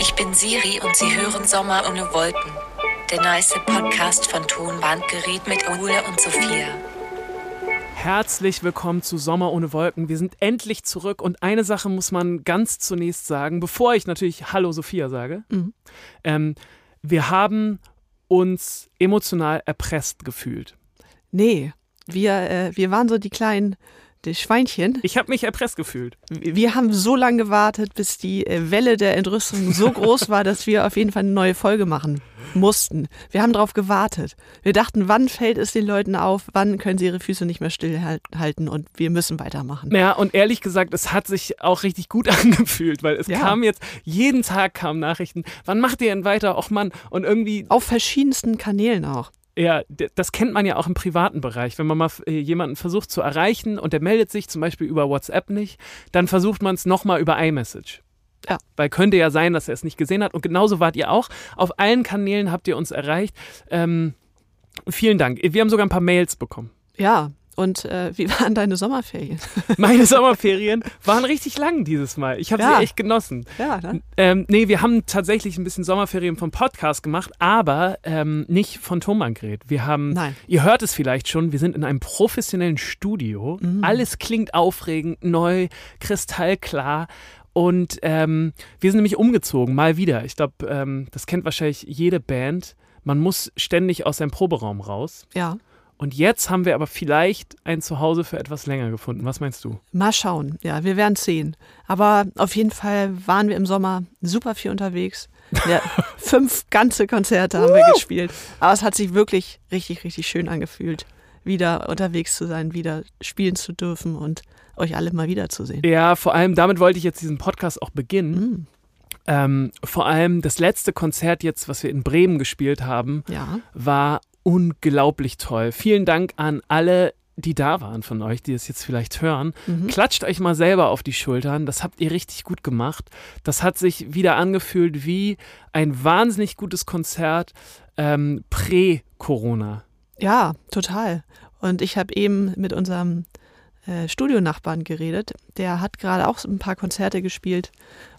Ich bin Siri und Sie hören Sommer ohne Wolken. Der nice Podcast von Tonbandgerät mit Ole und Sophia. Herzlich willkommen zu Sommer ohne Wolken. Wir sind endlich zurück und eine Sache muss man ganz zunächst sagen, bevor ich natürlich Hallo Sophia sage. Mhm. Ähm, wir haben uns emotional erpresst gefühlt. Nee, wir, äh, wir waren so die kleinen die Schweinchen. Ich habe mich erpresst gefühlt. Wir haben so lange gewartet, bis die äh, Welle der Entrüstung so groß war, dass wir auf jeden Fall eine neue Folge machen mussten. Wir haben darauf gewartet. Wir dachten, wann fällt es den Leuten auf, wann können sie ihre Füße nicht mehr stillhalten und wir müssen weitermachen. Ja, und ehrlich gesagt, es hat sich auch richtig gut angefühlt, weil es Ja. kam jetzt, jeden Tag kamen Nachrichten, wann macht ihr denn weiter? Och Mann, und irgendwie Auf verschiedensten Kanälen auch. Ja, das kennt man ja auch im privaten Bereich. Wenn man mal äh, jemanden versucht zu erreichen und der meldet sich zum Beispiel über WhatsApp nicht, dann versucht man es nochmal über iMessage. Ja. Weil könnte ja sein, dass er es nicht gesehen hat. Und genauso wart ihr auch. Auf allen Kanälen habt ihr uns erreicht. Ähm, vielen Dank. Wir haben sogar ein paar Mails bekommen. Ja, und äh, wie waren deine Sommerferien? Meine Sommerferien waren richtig lang dieses Mal. Ich habe Ja. sie echt genossen. Ja, ne? Ähm, nee, wir haben tatsächlich ein bisschen Sommerferien vom Podcast gemacht, aber ähm, nicht von Thomann-Gerät. Wir haben, Nein. ihr hört es vielleicht schon, wir sind in einem professionellen Studio. Alles klingt aufregend, neu, kristallklar. Und ähm, wir sind nämlich umgezogen, mal wieder. Ich glaube, ähm, das kennt wahrscheinlich jede Band. Man muss ständig aus seinem Proberaum raus. Ja. Und jetzt haben wir aber vielleicht ein Zuhause für etwas länger gefunden. Was meinst du? Mal schauen. Ja, wir werden sehen. Aber auf jeden Fall waren wir im Sommer super viel unterwegs. Ja, fünf ganze Konzerte haben wir gespielt. Aber es hat sich wirklich richtig, richtig schön angefühlt, wieder unterwegs zu sein, wieder spielen zu dürfen und euch alle mal wiederzusehen. Ja, vor allem damit wollte ich jetzt diesen Podcast auch beginnen. Mhm. Ähm, vor allem das letzte Konzert jetzt, was wir in Bremen gespielt haben, Ja, war unglaublich toll. Vielen Dank an alle, die da waren von euch, die es jetzt vielleicht hören. Mhm. Klatscht euch mal selber auf die Schultern. Das habt ihr richtig gut gemacht. Das hat sich wieder angefühlt wie ein wahnsinnig gutes Konzert ähm, prä-Corona. ja, total. Und ich habe eben mit unserem äh, Studionachbarn geredet. Der hat gerade auch ein paar Konzerte gespielt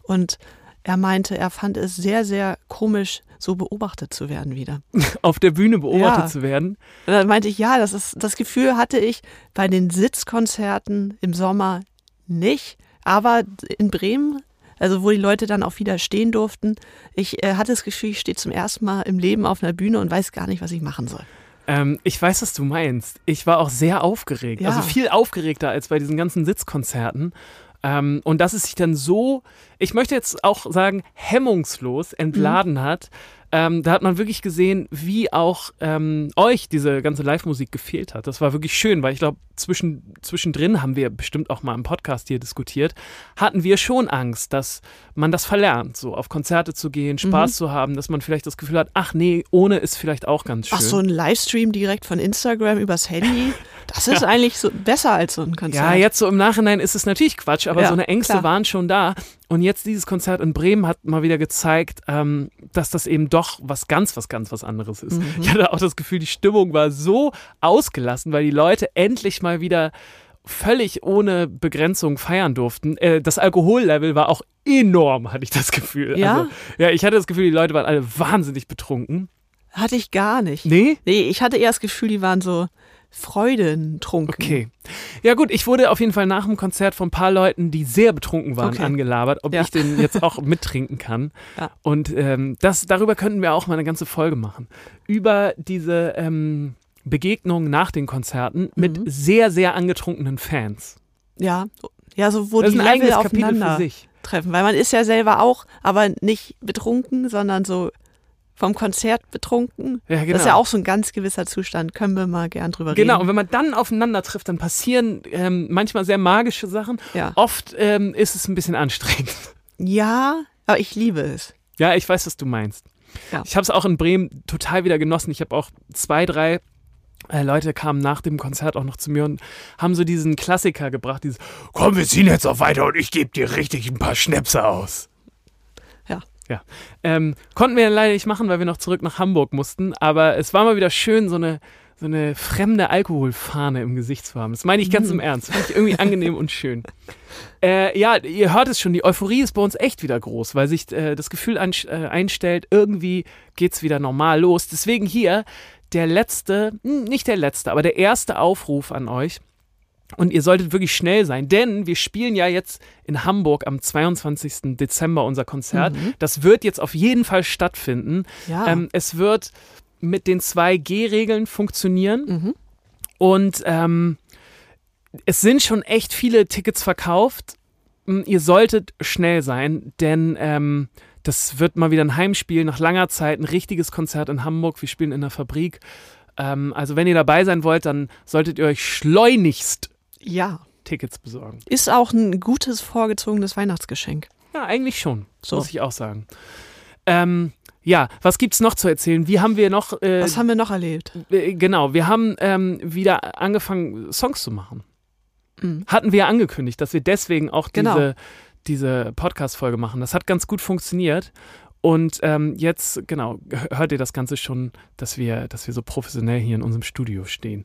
und er meinte, er fand es sehr, sehr komisch, so beobachtet zu werden wieder. Auf der Bühne beobachtet Ja. zu werden. Und dann meinte ich, ja, das ist das Gefühl hatte ich bei den Sitzkonzerten im Sommer nicht, aber in Bremen, also wo die Leute dann auch wieder stehen durften, ich äh, hatte das Gefühl, ich stehe zum ersten Mal im Leben auf einer Bühne und weiß gar nicht, was ich machen soll. Ähm, ich weiß, was du meinst. Ich war auch sehr aufgeregt. Ja. Also viel aufgeregter als bei diesen ganzen Sitzkonzerten. Ähm, und dass es sich dann so, ich möchte jetzt auch sagen, hemmungslos entladen hat. Ähm, da hat man wirklich gesehen, wie auch ähm, euch diese ganze Live-Musik gefehlt hat. Das war wirklich schön, weil ich glaube, zwischen, zwischendrin haben wir bestimmt auch mal im Podcast hier diskutiert, hatten wir schon Angst, dass man das verlernt, so auf Konzerte zu gehen, Spaß zu haben, dass man vielleicht das Gefühl hat, ach nee, ohne ist vielleicht auch ganz schön. Ach, so ein Livestream direkt von Instagram übers Handy, das ist eigentlich so besser als so ein Konzert. Ja, jetzt so im Nachhinein ist es natürlich Quatsch, aber Ja, so eine Ängste klar. waren schon da. Und jetzt dieses Konzert in Bremen hat mal wieder gezeigt, ähm, dass das eben doch was ganz, was ganz, was anderes ist. Mhm. Ich hatte auch das Gefühl, die Stimmung war so ausgelassen, weil die Leute endlich mal wieder völlig ohne Begrenzung feiern durften. Äh, das Alkohollevel war auch enorm, hatte ich das Gefühl. Ja? Also, ja, ich hatte das Gefühl, die Leute waren alle wahnsinnig betrunken. Hatte ich gar nicht. Nee? Nee, ich hatte eher das Gefühl, die waren so freudentrunken. Okay. Ja gut, ich wurde auf jeden Fall nach dem Konzert von ein paar Leuten, die sehr betrunken waren, Okay. angelabert, ob Ja. ich den jetzt auch mittrinken kann. Ja. Und ähm, das, darüber könnten wir auch mal eine ganze Folge machen. Über diese ähm, Begegnungen nach den Konzerten mit Mhm. sehr, sehr angetrunkenen Fans. Ja, ja, so wo das die ist ein Level eigenes Kapitel für sich. treffen, weil man ist ja selber auch, aber nicht betrunken, sondern so vom Konzert betrunken. Ja, genau. Das ist ja auch so ein ganz gewisser Zustand. Können wir mal gern drüber Genau, und reden. wenn man dann aufeinander trifft, dann passieren ähm, manchmal sehr magische Sachen. Ja. Oft ähm, ist es ein bisschen anstrengend. ja, aber ich liebe es. Ja, ich weiß, was du meinst. Ja. Ich habe es auch in Bremen total wieder genossen. Ich habe auch zwei, drei äh, Leute kamen nach dem Konzert auch noch zu mir und haben so diesen Klassiker gebracht, dieses Komm, wir ziehen jetzt noch weiter und ich gebe dir richtig ein paar Schnäpse aus. Ja. Ähm, konnten wir leider nicht machen, weil wir noch zurück nach Hamburg mussten, aber es war mal wieder schön, so eine so eine fremde Alkoholfahne im Gesicht zu haben. Das meine ich ganz im Ernst. Fand ich irgendwie angenehm und schön. Äh, ja, ihr hört es schon, die Euphorie ist bei uns echt wieder groß, weil sich äh, das Gefühl ein, äh, einstellt, irgendwie geht's wieder normal los. Deswegen hier der letzte, hm, nicht der letzte, aber der erste Aufruf an euch. Und ihr solltet wirklich schnell sein, denn wir spielen ja jetzt in Hamburg am 22. Dezember unser Konzert. Das wird jetzt auf jeden Fall stattfinden. Ja. Ähm, es wird mit den 2G-Regeln funktionieren. Mhm. Und ähm, es sind schon echt viele Tickets verkauft. Mm, Ihr solltet schnell sein, denn ähm, das wird mal wieder ein Heimspiel nach langer Zeit, ein richtiges Konzert in Hamburg. Wir spielen in der Fabrik. Ähm, also wenn ihr dabei sein wollt, dann solltet ihr euch schleunigst ja. Tickets besorgen. Ist auch ein gutes, vorgezogenes Weihnachtsgeschenk. Ja, eigentlich schon, So. muss ich auch sagen. Ähm, ja, was gibt's noch zu erzählen? Wie haben wir noch äh, Was haben wir noch erlebt? Äh, Genau, wir haben ähm, wieder angefangen, Songs zu machen. Mhm. Hatten wir ja angekündigt, dass wir deswegen auch Genau. diese, diese Podcast-Folge machen. Das hat ganz gut funktioniert. Und ähm, jetzt, genau, hört ihr das Ganze schon, dass wir, dass wir so professionell hier in unserem Studio stehen.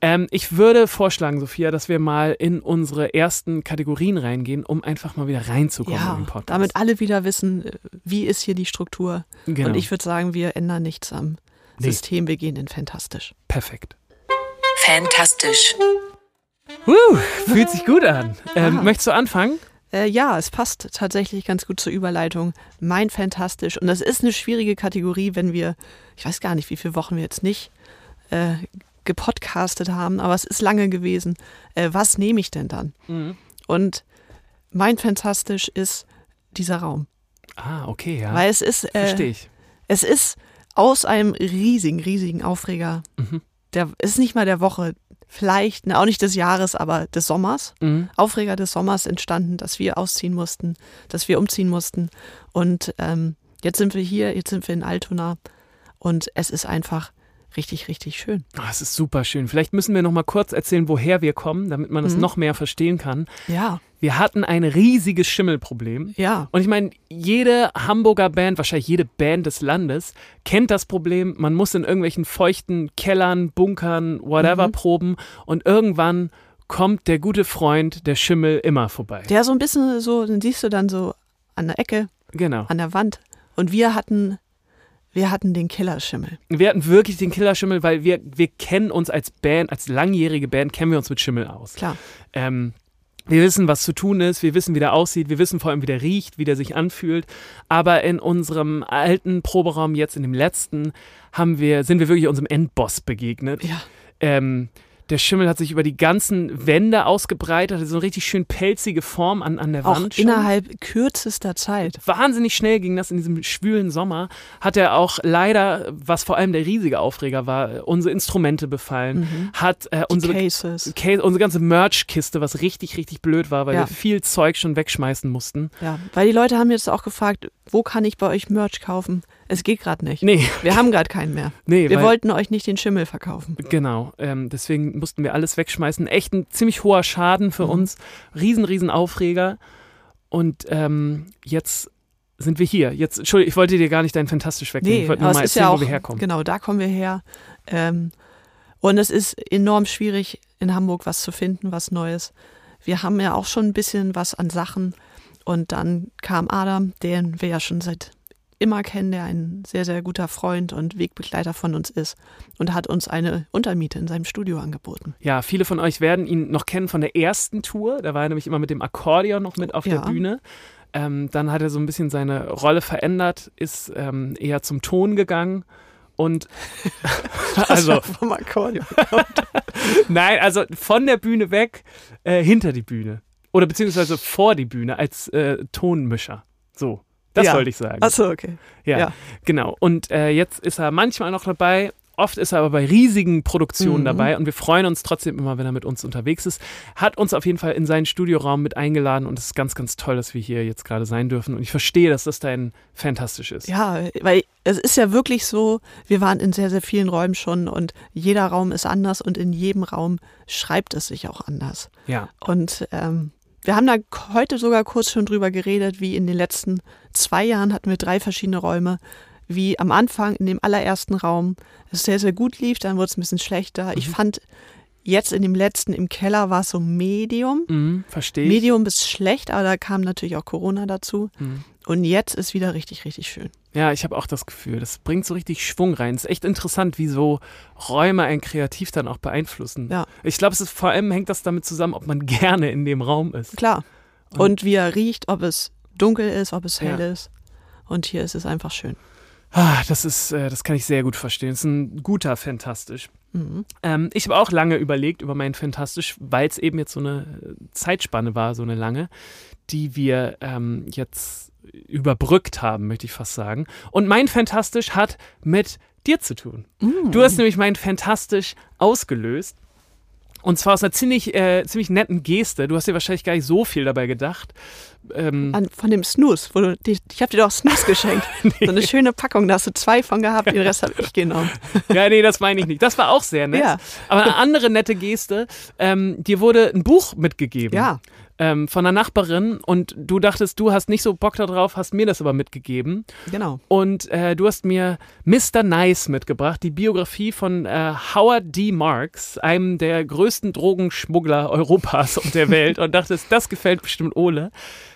Ähm, ich würde vorschlagen, Sophia, dass wir mal in unsere ersten Kategorien reingehen, um einfach mal wieder reinzukommen in Ja, den Podcast. damit alle wieder wissen, äh, wie ist hier die Struktur. genau. Und ich würde sagen, wir ändern nichts am Nee. System. Wir gehen in fantastisch. Perfekt. Fantastisch. Uh, fühlt sich gut an. Ähm, möchtest du anfangen? Äh, ja, es passt tatsächlich ganz gut zur Überleitung. Mein Fantastisch. Und das ist eine schwierige Kategorie, wenn wir, ich weiß gar nicht, wie viele Wochen wir jetzt nicht äh, gepodcastet haben, aber es ist lange gewesen. Äh, was nehme ich denn dann? Und mein Fantastisch ist dieser Raum. Ah, okay, ja. Weil es ist, äh, Verstehe ich. es ist aus einem riesigen, riesigen Aufreger. Mhm. Der ist nicht mal der Woche, vielleicht, ne, auch nicht des Jahres, aber des Sommers. Mhm. Aufreger des Sommers entstanden, dass wir ausziehen mussten, dass wir umziehen mussten. Und ähm, jetzt sind wir hier, jetzt sind wir in Altona und es ist einfach richtig, richtig schön. Ah, es ist super schön. Vielleicht müssen wir noch mal kurz erzählen, woher wir kommen, damit man es Mhm. noch mehr verstehen kann. Ja, Wir hatten ein riesiges Schimmelproblem. ja, Und ich meine, jede Hamburger Band, wahrscheinlich jede Band des Landes, kennt das Problem. Man muss in irgendwelchen feuchten Kellern, Bunkern, whatever Mhm. proben. Und irgendwann kommt der gute Freund, der Schimmel, immer vorbei. der so ein bisschen so, den siehst du dann so an der Ecke, genau. an der Wand. Und wir hatten, wir hatten den Killerschimmel. Wir hatten wirklich den Killerschimmel, weil wir, wir kennen uns als Band, als langjährige Band, kennen wir uns mit Schimmel aus. Klar. Ähm, wir wissen, was zu tun ist, wir wissen, wie der aussieht, wir wissen vor allem, wie der riecht, wie der sich anfühlt. Aber in unserem alten Proberaum, jetzt in dem letzten, haben wir, sind wir wirklich unserem Endboss begegnet. Ja. Ähm, der Schimmel hat sich über die ganzen Wände ausgebreitet, hatte so eine richtig schön pelzige Form an, an der Auch Wand. schon. innerhalb kürzester Zeit. Wahnsinnig schnell ging das in diesem schwülen Sommer. Hat er auch leider, was vor allem der riesige Aufreger war, unsere Instrumente befallen. Hat äh, unsere Cases. Case, unsere ganze Merch-Kiste, was richtig, richtig blöd war, weil Ja. wir viel Zeug schon wegschmeißen mussten. Ja, weil die Leute haben jetzt auch gefragt, wo kann ich bei euch Merch kaufen? Es geht gerade nicht. Nee, Wir haben gerade keinen mehr. nee, Wir wollten euch nicht den Schimmel verkaufen. Genau, ähm, deswegen mussten wir alles wegschmeißen. Echt ein ziemlich hoher Schaden für Mhm. uns. Riesen, riesen Aufreger. Und ähm, jetzt sind wir hier. Jetzt, Entschuldigung, ich wollte dir gar nicht dein Fantastisch wegnehmen. Nee, ich wollte nur mal erzählen, ja auch, wo wir herkommen. genau, da kommen wir her. Ähm, und es ist enorm schwierig, in Hamburg was zu finden, was Neues. Wir haben ja auch schon ein bisschen was an Sachen. Und dann kam Adam, den wir ja schon seit immer kennen, der ein sehr, sehr guter Freund und Wegbegleiter von uns ist und hat uns eine Untermiete in seinem Studio angeboten. Ja, viele von euch werden ihn noch kennen von der ersten Tour. Da war er nämlich immer mit dem Akkordeon noch mit auf Ja. der Bühne. Ähm, dann hat er so ein bisschen seine Rolle verändert, ist ähm, eher zum Ton gegangen. Und also, vom Akkordeon. nein, also von der Bühne weg, äh, hinter die Bühne. Oder beziehungsweise vor die Bühne als äh, Tonmischer. So, das Ja. wollte ich sagen. Achso, okay. Ja, Ja. genau. Und äh, jetzt ist er manchmal noch dabei. Oft ist er aber bei riesigen Produktionen Mhm. dabei und wir freuen uns trotzdem immer, wenn er mit uns unterwegs ist. Hat uns auf jeden Fall in seinen Studioraum mit eingeladen und es ist ganz, ganz toll, dass wir hier jetzt gerade sein dürfen. Und ich verstehe, dass das dein fantastisch ist. Ja, weil es ist ja wirklich so, wir waren in sehr, sehr vielen Räumen schon und jeder Raum ist anders und in jedem Raum schreibt es sich auch anders. Ja. Und ähm, wir haben da heute sogar kurz schon drüber geredet, wie in den letzten zwei Jahren hatten wir drei verschiedene Räume. wie am Anfang in dem allerersten Raum es sehr, sehr gut lief, dann wurde es ein bisschen schlechter. Ich Mhm. fand jetzt in dem letzten im Keller war es so Medium. Mhm, verstehe ich. Medium ist schlecht, aber da kam natürlich auch Corona dazu. Mhm. Und jetzt ist wieder richtig, richtig schön. Ja, ich habe auch das Gefühl, das bringt so richtig Schwung rein. Es ist echt interessant, wie so Räume einen kreativ dann auch beeinflussen. Ja. Ich glaube, es ist vor allem hängt das damit zusammen, ob man gerne in dem Raum ist. Klar. Und- Und wie er riecht, ob es dunkel ist, ob es hell Ja. ist. Und hier ist es einfach schön. Ah, das ist, äh, das kann ich sehr gut verstehen. Es ist ein guter Fantastisch. Mhm. Ähm, ich habe auch lange überlegt über meinen Fantastisch, weil es eben jetzt so eine Zeitspanne war, so eine lange, die wir ähm, jetzt überbrückt haben, möchte ich fast sagen. Und mein Fantastisch hat mit dir zu tun. Mhm. Du hast nämlich mein Fantastisch ausgelöst. Und zwar aus einer ziemlich, äh, ziemlich netten Geste. Du hast dir wahrscheinlich gar nicht so viel dabei gedacht. Ähm, An, von dem Snooze, wo du, die, ich habe dir doch Snooze geschenkt. So eine schöne Packung, da hast du zwei von gehabt, den Rest habe ich genommen. ja, nee, das meine ich nicht. Das war auch sehr nett. Ja. Aber eine andere nette Geste, ähm, dir wurde ein Buch mitgegeben. Ja, ähm, von einer Nachbarin und du dachtest, du hast nicht so Bock darauf, hast mir das aber mitgegeben. genau. Und äh, du hast mir Mr. Nice mitgebracht, die Biografie von äh, Howard D. Marks, einem der größten Drogenschmuggler Europas und der Welt. Und dachtest, das gefällt bestimmt Ole.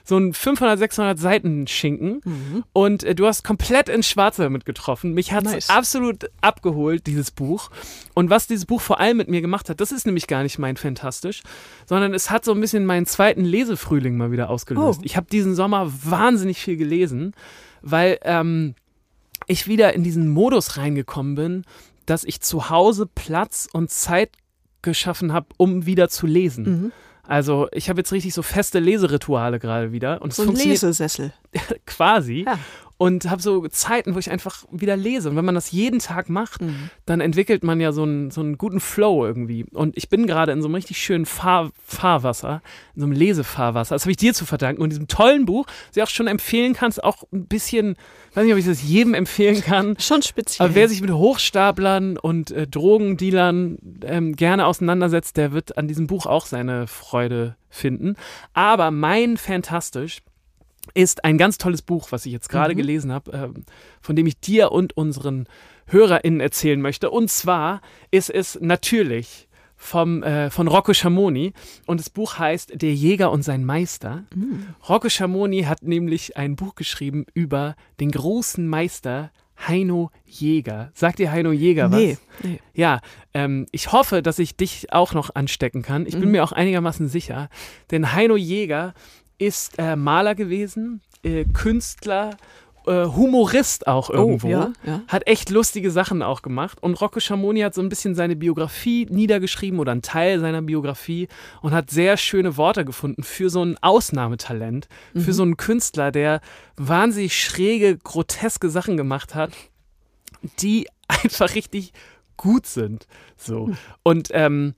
So ein 500, 600 Seiten Schinken. Mhm. Und äh, du hast komplett ins Schwarze damit getroffen. Mich hat es Nice. absolut abgeholt, dieses Buch. Und was dieses Buch vor allem mit mir gemacht hat, das ist nämlich gar nicht mein Fantastisch, sondern es hat so ein bisschen meinen zweiten Lesefrühling mal wieder ausgelöst. Oh. Ich habe diesen Sommer wahnsinnig viel gelesen, weil ähm, ich wieder in diesen Modus reingekommen bin, dass ich zu Hause Platz und Zeit geschaffen habe, um wieder zu lesen. Mhm. Also ich habe jetzt richtig so feste Leserituale gerade wieder und es So ein Lesesessel. quasi Ja. Und habe so Zeiten, wo ich einfach wieder lese. Und wenn man das jeden Tag macht, Mhm. dann entwickelt man ja so einen, so einen guten Flow irgendwie. Und ich bin gerade in so einem richtig schönen Fahr Fahrwasser, in so einem Lesefahrwasser. Das habe ich dir zu verdanken und diesem tollen Buch, das ich auch schon empfehlen kannst, auch ein bisschen, weiß nicht, ob ich das jedem empfehlen kann. Schon speziell. Aber wer sich mit Hochstaplern und äh, Drogendealern ähm, gerne auseinandersetzt, der wird an diesem Buch auch seine Freude finden. Aber mein Fantastisch ist ein ganz tolles Buch, was ich jetzt gerade Mhm. gelesen habe, ähm, von dem ich dir und unseren HörerInnen erzählen möchte. Und zwar ist es natürlich vom, äh, von Rocco Schamoni und das Buch heißt Der Jäger und sein Meister. Mhm. Rocco Schamoni hat nämlich ein Buch geschrieben über den großen Meister Heino Jäger. Sagt dir Heino Jäger was? nee, nee. Ja, ähm, ich hoffe, dass ich dich auch noch anstecken kann. Ich bin Mhm. mir auch einigermaßen sicher. Denn Heino Jäger ist äh, Maler gewesen, äh, Künstler, äh, Humorist auch irgendwo. Oh, ja, ja. Hat echt lustige Sachen auch gemacht. Und Rocco Schamoni hat so ein bisschen seine Biografie niedergeschrieben oder einen Teil seiner Biografie und hat sehr schöne Worte gefunden für so ein Ausnahmetalent, für so einen Künstler, der wahnsinnig schräge, groteske Sachen gemacht hat, die einfach richtig gut sind. So. Und ähm,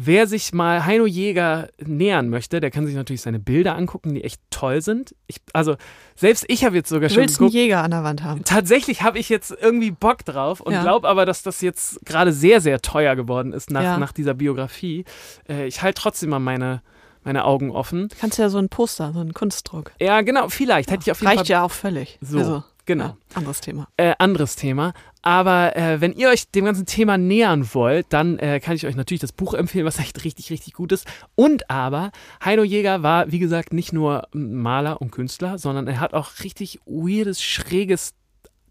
wer sich mal Heino Jäger nähern möchte, der kann sich natürlich seine Bilder angucken, die echt toll sind. Ich, also selbst ich habe jetzt sogar Du schon willst einen geguckt. Jäger an der Wand haben. Tatsächlich habe ich jetzt irgendwie Bock drauf und Ja. glaube aber, dass das jetzt gerade sehr, sehr teuer geworden ist nach, Ja. nach dieser Biografie. Äh, ich halte trotzdem mal meine, meine Augen offen. Kannst ja so ein Poster, so einen Kunstdruck. Ja, genau, vielleicht. Hätte ich auf jeden Reicht Fall. ja auch völlig. So, Also, genau. ja, anderes Thema. Äh, anderes Thema. Aber äh, wenn ihr euch dem ganzen Thema nähern wollt, dann äh, kann ich euch natürlich das Buch empfehlen, was echt richtig, richtig gut ist. Und aber, Heino Jäger war, wie gesagt, nicht nur Maler und Künstler, sondern er hat auch richtig weirdes, schräges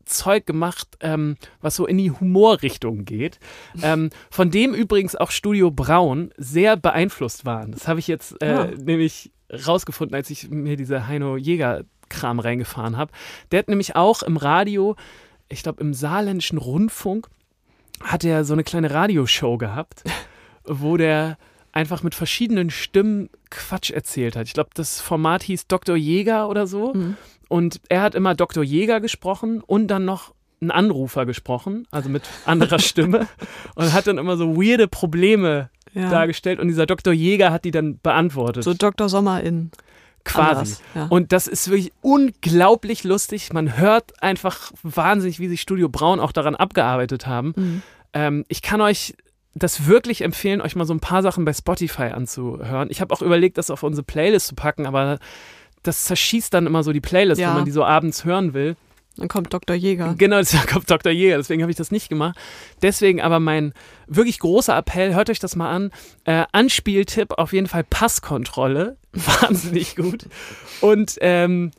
Zeug gemacht, ähm, was so in die Humorrichtung geht. Ähm, von dem übrigens auch Studio Braun sehr beeinflusst waren. Das habe ich jetzt äh, Ah. nämlich rausgefunden, als ich mir diese Heino Jäger Kram reingefahren habe. Der hat nämlich auch im Radio, ich glaube im saarländischen Rundfunk, hat er so eine kleine Radioshow gehabt, wo der einfach mit verschiedenen Stimmen Quatsch erzählt hat. Ich glaube, das Format hieß Dr. Jäger oder so. Mhm. Und er hat immer Dr. Jäger gesprochen und dann noch einen Anrufer gesprochen, also mit anderer Stimme. Und hat dann immer so weirde Probleme Ja. dargestellt. Und dieser Dr. Jäger hat die dann beantwortet. So Dr. Sommer in quasi. ja. Und das ist wirklich unglaublich lustig. Man hört einfach wahnsinnig, wie sich Studio Braun auch daran abgearbeitet haben. Mhm. Ähm, ich kann euch das wirklich empfehlen, euch mal so ein paar Sachen bei Spotify anzuhören. Ich habe auch überlegt, das auf unsere Playlist zu packen, aber das zerschießt dann immer so die Playlist, Ja. wenn man die so abends hören will. Dann kommt Dr. Jäger. Genau, da kommt Dr. Jäger, deswegen habe ich das nicht gemacht. Deswegen aber mein wirklich großer Appell, hört euch das mal an. Äh, Anspieltipp auf jeden Fall Passkontrolle. Wahnsinnig gut. Und ähm,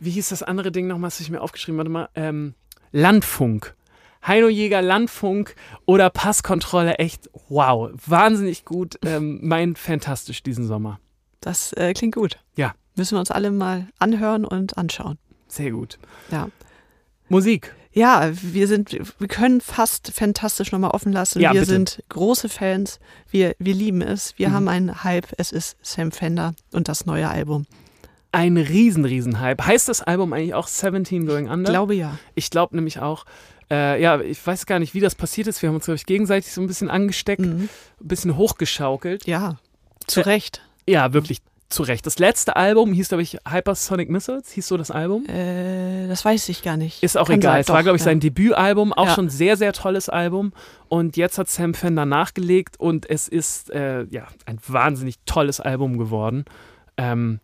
wie hieß das andere Ding nochmal, was ich mir aufgeschrieben mal. Ähm, Landfunk. Heino Jäger, Landfunk oder Passkontrolle, echt wow. Wahnsinnig gut. Ähm, mein fantastisch diesen Sommer. Das äh, klingt gut. Ja. Müssen wir uns alle mal anhören und anschauen. Sehr gut. Ja. Musik. Ja, wir sind, wir können fast fantastisch nochmal offen lassen. Ja, wir bitte. sind große Fans. Wir, wir lieben es. Wir Mhm. haben einen Hype. Es ist Sam Fender und das neue Album. Ein riesen, riesen Hype. Heißt das Album eigentlich auch 17 Going Under? Glaube ja. Ich glaube nämlich auch, äh, ja, ich weiß gar nicht, wie das passiert ist. Wir haben uns, glaube ich, gegenseitig so ein bisschen angesteckt, Mhm. ein bisschen hochgeschaukelt. Ja, zu Äh, Recht. Ja, wirklich zu Recht. Das letzte Album hieß, glaube ich, Hypersonic Missiles, hieß so das Album. Äh, das weiß ich gar nicht. Ist auch Kann egal. sein, es war, glaube ich, ja. sein Debütalbum. Auch Ja. schon sehr, sehr tolles Album. Und jetzt hat Sam Fender nachgelegt und es ist äh, ja ein wahnsinnig tolles Album geworden. Ähm,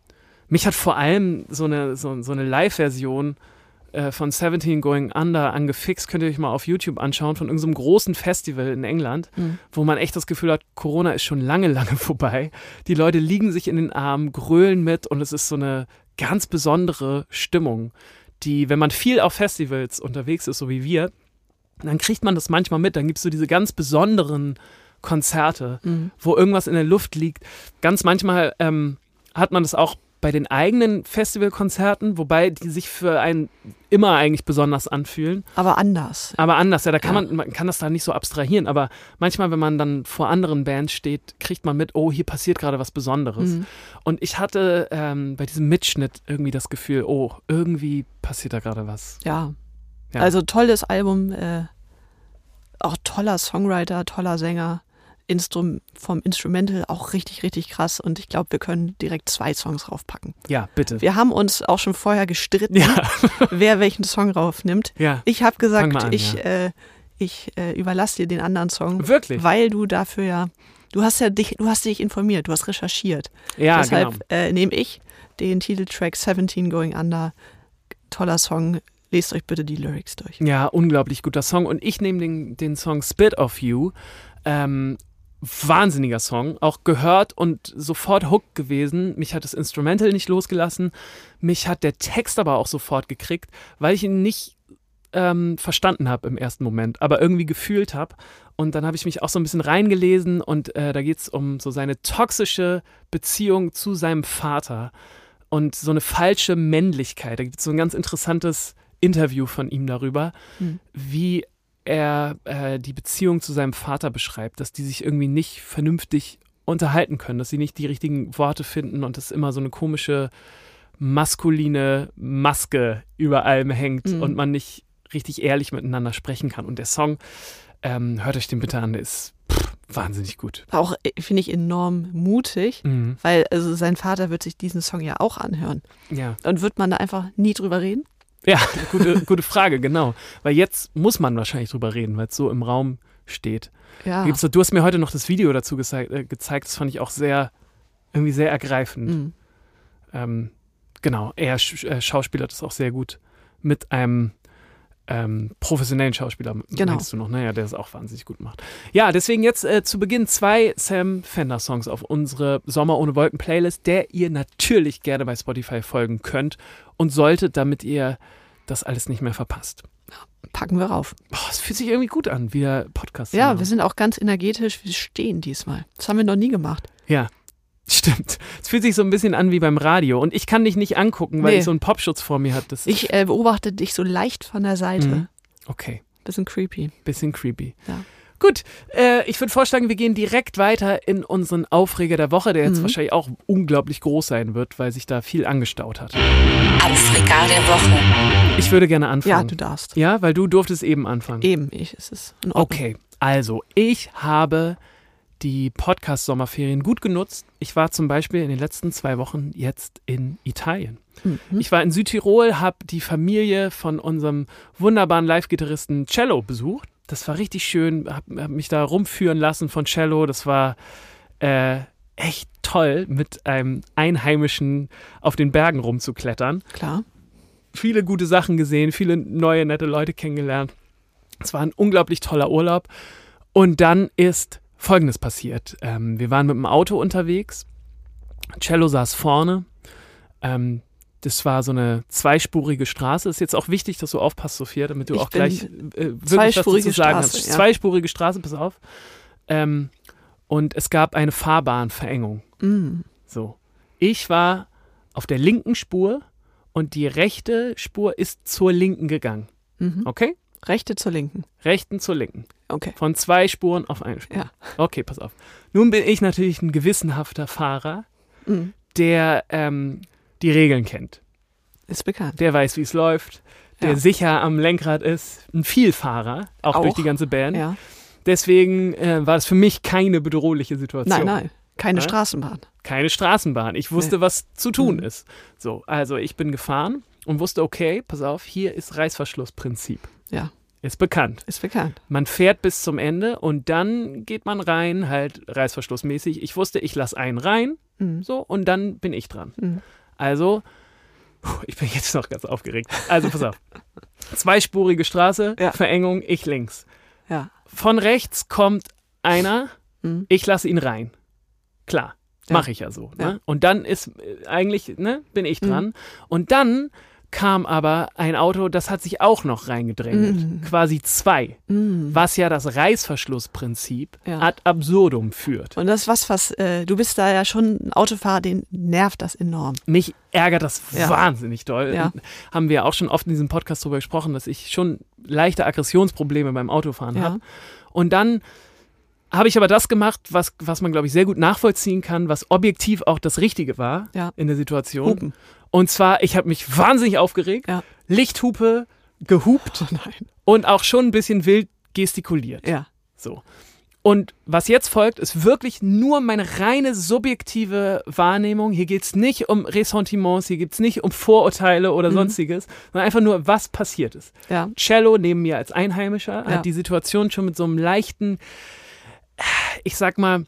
mich hat vor allem so eine, so, so eine Live-Version äh, von 17 Going Under angefixt. Könnt ihr euch mal auf YouTube anschauen, von irgendeinem großen Festival in England, Mhm. wo man echt das Gefühl hat, Corona ist schon lange, lange vorbei. Die Leute liegen sich in den Armen, grölen mit und es ist so eine ganz besondere Stimmung, die, wenn man viel auf Festivals unterwegs ist, so wie wir, dann kriegt man das manchmal mit. Dann gibt es so diese ganz besonderen Konzerte, Mhm. wo irgendwas in der Luft liegt. Ganz manchmal ähm, hat man das auch bei den eigenen Festivalkonzerten, wobei die sich für einen immer eigentlich besonders anfühlen. Aber anders. Aber anders, ja, da kann Ja. man, man kann das da nicht so abstrahieren. Aber manchmal, wenn man dann vor anderen Bands steht, kriegt man mit, oh, hier passiert gerade was Besonderes. Mhm. Und ich hatte ähm, bei diesem Mitschnitt irgendwie das Gefühl, oh, irgendwie passiert da gerade was. Ja. Ja. Also tolles Album. Äh, auch toller Songwriter, toller Sänger. Instrum vom Instrumental auch richtig, richtig krass. Und ich glaube, wir können direkt zwei Songs raufpacken. Ja, bitte. Wir haben uns auch schon vorher gestritten, Ja, wer welchen Song raufnimmt. ja. Ich habe gesagt, an, ich, ja. äh, ich äh, überlasse dir den anderen Song, Wirklich? weil du dafür ja, du hast ja dich, du hast dich informiert, du hast recherchiert. Ja, Deshalb genau. äh, nehme ich den Titeltrack 17 Going Under. Toller Song. Lest euch bitte die Lyrics durch. Ja, unglaublich guter Song. Und ich nehme den, den Song Spit of You. Ähm, wahnsinniger Song. Auch gehört und sofort hooked gewesen. Mich hat das Instrumental nicht losgelassen. Mich hat der Text aber auch sofort gekriegt, weil ich ihn nicht ähm, verstanden habe im ersten Moment, aber irgendwie gefühlt habe. Und dann habe ich mich auch so ein bisschen reingelesen und äh, da geht es um so seine toxische Beziehung zu seinem Vater und so eine falsche Männlichkeit. Da gibt es so ein ganz interessantes Interview von ihm darüber, Hm. wie er äh, die Beziehung zu seinem Vater beschreibt, dass die sich irgendwie nicht vernünftig unterhalten können, dass sie nicht die richtigen Worte finden und dass immer so eine komische maskuline Maske über allem hängt Mhm. und man nicht richtig ehrlich miteinander sprechen kann. Und der Song, ähm, hört euch den bitte an, der ist pff, wahnsinnig gut. Auch äh, finde ich enorm mutig, Mhm. weil also sein Vater wird sich diesen Song ja auch anhören. Ja. Und wird man da einfach nie drüber reden? Ja, gute, gute Frage, genau. Weil jetzt muss man wahrscheinlich drüber reden, weil es so im Raum steht. Ja. Gibt's, du hast mir heute noch das Video dazu gezeigt, äh, gezeigt, das fand ich auch sehr, irgendwie sehr ergreifend. Mhm. Ähm, genau, er sch äh, schauspielert das auch sehr gut mit einem ähm, professionellen Schauspieler, Genau. meinst du noch, naja, der es auch wahnsinnig gut macht. Ja, deswegen jetzt äh, zu Beginn zwei Sam Fender Songs auf unsere Sommer ohne Wolken Playlist, der ihr natürlich gerne bei Spotify folgen könnt und solltet, damit ihr das alles nicht mehr verpasst. Packen wir rauf. Boah, es fühlt sich irgendwie gut an, wieder Podcast zu Ja, machen. wir sind auch ganz energetisch. Wir stehen diesmal. Das haben wir noch nie gemacht. Ja, stimmt. Es fühlt sich so ein bisschen an wie beim Radio. Und ich kann dich nicht angucken, weil Nee. ich so einen Popschutz vor mir hatte. Ich äh, beobachte dich so leicht von der Seite. Mhm. Okay, Bisschen creepy. bisschen creepy. Ja. Gut, äh, ich würde vorschlagen, wir gehen direkt weiter in unseren Aufreger der Woche, der jetzt Mhm. wahrscheinlich auch unglaublich groß sein wird, weil sich da viel angestaut hat. Aufreger der Woche. Ich würde gerne Ja, anfangen. du darfst. Ja, weil du durftest eben anfangen. Eben, ich, es ist in Ordnung. Okay, also ich habe die Podcast-Sommerferien gut genutzt. Ich war zum Beispiel in den letzten zwei Wochen jetzt in Italien. Mhm. Ich war in Südtirol, habe die Familie von unserem wunderbaren Live-Gitarristen Cello besucht. Das war richtig schön, habe hab mich da rumführen lassen von Cello. Das war äh, echt toll, mit einem Einheimischen auf den Bergen rumzuklettern. Klar. viele gute Sachen gesehen, viele neue, nette Leute kennengelernt. Es war ein unglaublich toller Urlaub. Und dann ist Folgendes passiert. Ähm, wir waren mit dem Auto unterwegs. Cello saß vorne. Ähm, das war so eine zweispurige Straße. Ist jetzt auch wichtig, dass du aufpasst, Sophia, damit du Ich auch gleich äh, wirklich was dazu sagen Straße, hast. ja. Zweispurige Straße, pass auf. Ähm, und es gab eine Fahrbahnverengung. Mm. So. Ich war auf der linken Spur und die rechte Spur ist zur linken gegangen. Mhm. Okay? Rechte zur linken. Rechten zur linken. Okay. Von zwei Spuren auf eine Spur. Ja. Okay, pass auf. Nun bin ich natürlich ein gewissenhafter Fahrer, Mhm. der ähm, die Regeln kennt. Ist bekannt. Der weiß, wie es läuft, der Ja. sicher am Lenkrad ist. Ein Vielfahrer, auch, durch Auch. die ganze Band. Ja. Deswegen äh, war es für mich keine bedrohliche Situation. Nein, nein. Keine Ja? Straßenbahn. keine Straßenbahn. Ich wusste, Nee. was zu tun Mhm. ist. So, also ich bin gefahren und wusste, okay, pass auf, hier ist Reißverschlussprinzip. Ja. Ist bekannt. Ist bekannt. Man fährt bis zum Ende und dann geht man rein, halt reißverschlussmäßig. Ich wusste, ich lasse einen rein, Mhm. so, und dann bin ich dran. Mhm. Also, ich bin jetzt noch ganz aufgeregt. Also, pass auf. Zweispurige Straße, Ja. Verengung, ich links. Ja. Von rechts kommt einer, Mhm. ich lasse ihn rein. Klar, Ja. mache ich ja so. Ne? Und dann ist äh, eigentlich, ne, bin ich Mhm. dran. Und dann kam aber ein Auto, das hat sich auch noch reingedrängelt. Mhm. Quasi zwei. Mhm. Was ja das Reißverschlussprinzip Ja. ad absurdum führt. Und das ist was, was, äh, du bist da ja schon ein Autofahrer, den nervt das enorm. Mich ärgert das Ja. wahnsinnig doll. Ja. Haben wir auch schon oft in diesem Podcast darüber gesprochen, dass ich schon leichte Aggressionsprobleme beim Autofahren habe. Und dann habe ich aber das gemacht, was, was man, glaube ich, sehr gut nachvollziehen kann, was objektiv auch das Richtige war Ja. in der Situation. Hupen. Und zwar, ich habe mich wahnsinnig aufgeregt, Ja. Lichthupe gehupt Oh und auch schon ein bisschen wild gestikuliert. Ja. So. Und was jetzt folgt, ist wirklich nur meine reine subjektive Wahrnehmung. Hier geht es nicht um Ressentiments, hier geht es nicht um Vorurteile oder Mhm. sonstiges, sondern einfach nur, was passiert ist. Ja. Cello neben mir als Einheimischer Ja. hat die Situation schon mit so einem leichten, ich sag mal,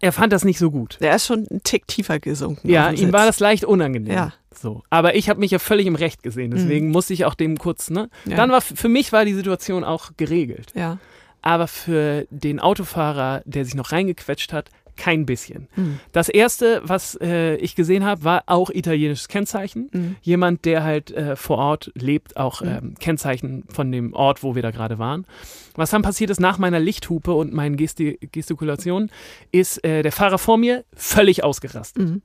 er fand das nicht so gut. Der ist schon einen Tick tiefer gesunken. Ja, ihm war das leicht unangenehm. Ja. So. Aber ich habe mich ja völlig im Recht gesehen, deswegen musste ich auch dem kurz, ne? Ja. Dann war für mich war die Situation auch geregelt. Ja. Aber für den Autofahrer, der sich noch reingequetscht hat, kein bisschen. Mhm. Das erste, was äh, ich gesehen habe, war auch italienisches Kennzeichen. Mhm. Jemand, der halt äh, vor Ort lebt, auch Mhm. ähm, Kennzeichen von dem Ort, wo wir da gerade waren. Was dann passiert ist nach meiner Lichthupe und meinen Gesti Gestikulationen, ist äh, der Fahrer vor mir völlig ausgerastet. Mhm.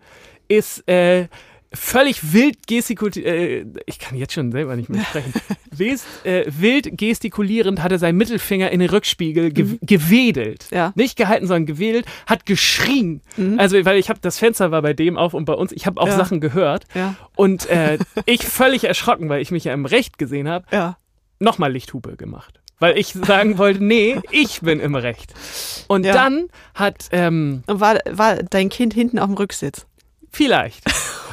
Ist äh, völlig wild gestikuliert, äh, ich kann jetzt schon selber nicht mehr sprechen, West, äh, wild gestikulierend hat er seinen Mittelfinger in den Rückspiegel ge Mhm. gewedelt. Ja. Nicht gehalten, sondern gewedelt, hat geschrien. Mhm. Also, weil ich habe, das Fenster war bei dem auf und bei uns, ich habe auch Ja. Sachen gehört Ja. und äh, ich völlig erschrocken, weil ich mich ja im Recht gesehen habe, Ja. nochmal Lichthupe gemacht. Weil ich sagen wollte, nee, ich bin im Recht. Und dann hat, ähm, Und war, war dein Kind hinten auf dem Rücksitz? vielleicht,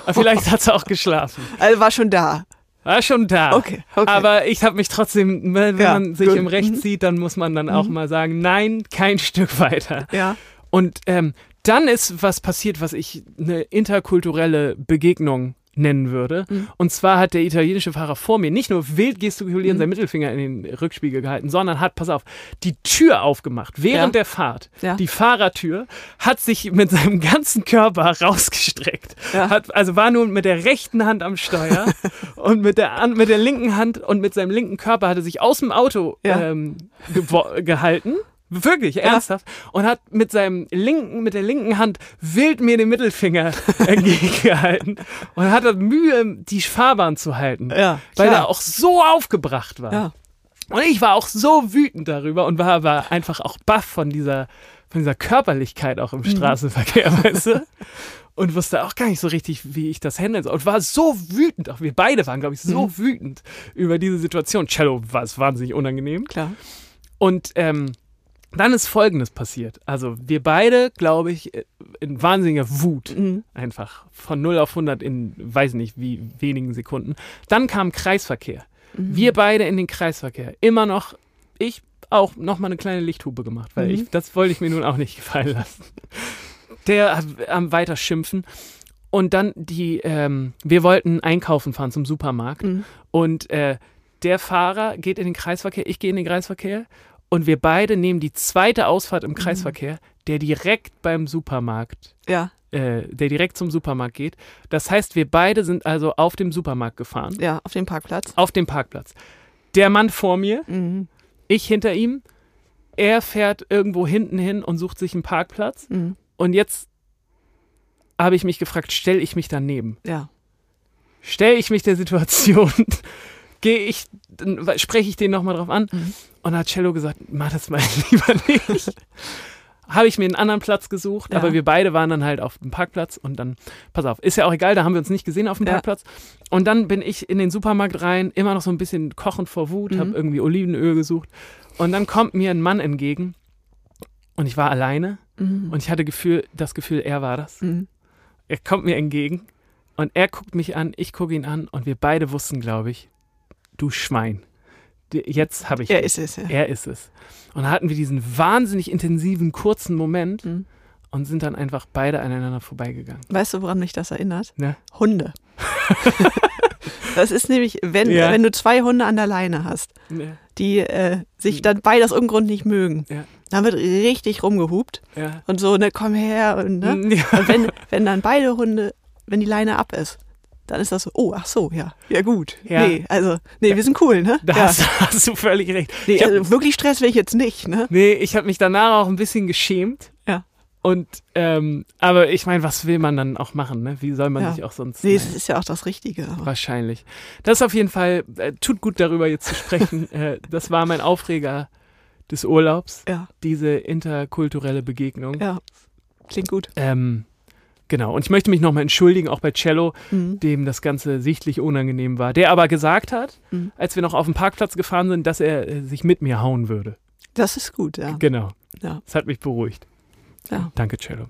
aber vielleicht hat sie auch geschlafen. Also war schon da. War schon da. Okay, okay. Aber ich habe mich trotzdem, wenn Ja, man sich gut. im Recht Mhm. sieht, dann muss man dann auch mal sagen, nein, kein Stück weiter. Ja. Und ähm, dann ist was passiert, was ich eine interkulturelle Begegnung nennen würde. Mhm. Und zwar hat der italienische Fahrer vor mir nicht nur wild gestikulierend Mhm. seinen Mittelfinger in den Rückspiegel gehalten, sondern hat, pass auf, die Tür aufgemacht während Ja. der Fahrt. Ja. Die Fahrertür hat sich mit seinem ganzen Körper rausgestreckt. Ja. Hat, also war nun mit der rechten Hand am Steuer und mit der, mit der linken Hand und mit seinem linken Körper hat er sich aus dem Auto ähm, gehalten. Wirklich, ernsthaft. Und hat mit seinem linken, mit der linken Hand wild mir den Mittelfinger entgegengehalten und hatte Mühe, die Fahrbahn zu halten. Ja. Weil klar. er auch so aufgebracht war. Ja. Und ich war auch so wütend darüber und war aber einfach auch baff von dieser, von dieser Körperlichkeit auch im Straßenverkehr, weißt du? Und wusste auch gar nicht so richtig, wie ich das handeln soll. Und war so wütend, auch wir beide waren, glaube ich, so wütend über diese Situation. Cello war es wahnsinnig unangenehm. Klar. Und ähm, dann ist Folgendes passiert. Also wir beide, glaube ich, in wahnsinniger Wut Mhm. einfach von 0 auf 100 in, weiß nicht wie wenigen Sekunden. Dann kam Kreisverkehr. Mhm. Wir beide in den Kreisverkehr. Immer noch, ich auch noch mal eine kleine Lichthupe gemacht, weil Mhm. ich, das wollte ich mir nun auch nicht gefallen lassen. Der am weiter schimpfen. Und dann die, ähm, wir wollten einkaufen fahren zum Supermarkt. Mhm. Und äh, der Fahrer geht in den Kreisverkehr, ich gehe in den Kreisverkehr. Und wir beide nehmen die zweite Ausfahrt Mhm. im Kreisverkehr, der direkt beim Supermarkt, Ja, äh, der direkt zum Supermarkt geht. Das heißt, wir beide sind also auf dem Supermarkt gefahren, ja, auf dem Parkplatz. auf dem Parkplatz. Der Mann vor mir, Mhm. ich hinter ihm. Er fährt irgendwo hinten hin und sucht sich einen Parkplatz. Mhm. Und jetzt habe ich mich gefragt, stelle ich mich daneben? Ja. Stelle ich mich der Situation, gehe ich, dann spreche ich den nochmal drauf an. Mhm. Und dann hat Cello gesagt, mach das mal lieber nicht. habe ich mir einen anderen Platz gesucht, Ja. aber wir beide waren dann halt auf dem Parkplatz und dann, pass auf, ist ja auch egal, da haben wir uns nicht gesehen auf dem Ja. Parkplatz. Und dann bin ich in den Supermarkt rein, immer noch so ein bisschen kochend vor Wut, Mhm. habe irgendwie Olivenöl gesucht. Und dann kommt mir ein Mann entgegen und ich war alleine Mhm. und ich hatte Gefühl, das Gefühl, er war das. Mhm. Er kommt mir entgegen und er guckt mich an, ich gucke ihn an und wir beide wussten, glaube ich, du Schwein. Jetzt habe ich Er ist es, ja. Er ist es. Und dann hatten wir diesen wahnsinnig intensiven, kurzen Moment Mhm. und sind dann einfach beide aneinander vorbeigegangen. Weißt du, woran mich das erinnert? Ne? Hunde. das ist nämlich, wenn, Ja. wenn du zwei Hunde an der Leine hast, Ja, die äh, sich dann beide aus irgendeinem Grund nicht mögen, Ja. dann wird richtig rumgehupt und so, ne, komm her und ne. Und wenn, wenn dann beide Hunde, wenn die Leine ab ist, dann ist das so, oh, ach so, ja, ja gut. Ja. Nee, also, nee, wir sind cool, ne? Da ja. hast, hast du völlig recht. nee, ich hab, also wirklich Stress will ich jetzt nicht, ne? nee, ich habe mich danach auch ein bisschen geschämt. Ja. Und, ähm, aber ich meine, was will man dann auch machen, ne? Wie soll man Ja. sich auch sonst. Nee, es ist ja auch das Richtige. Aber. Wahrscheinlich. Das ist auf jeden Fall, äh, tut gut darüber jetzt zu sprechen. äh, das war mein Aufreger des Urlaubs, Ja, diese interkulturelle Begegnung. ja. Klingt gut. Ähm, genau. Und ich möchte mich nochmal entschuldigen, auch bei Cello, Mhm. dem das Ganze sichtlich unangenehm war, der aber gesagt hat, Mhm. als wir noch auf dem Parkplatz gefahren sind, dass er äh, sich mit mir hauen würde. Das ist gut, ja. Genau. Ja. Das hat mich beruhigt. ja. Danke, Cello.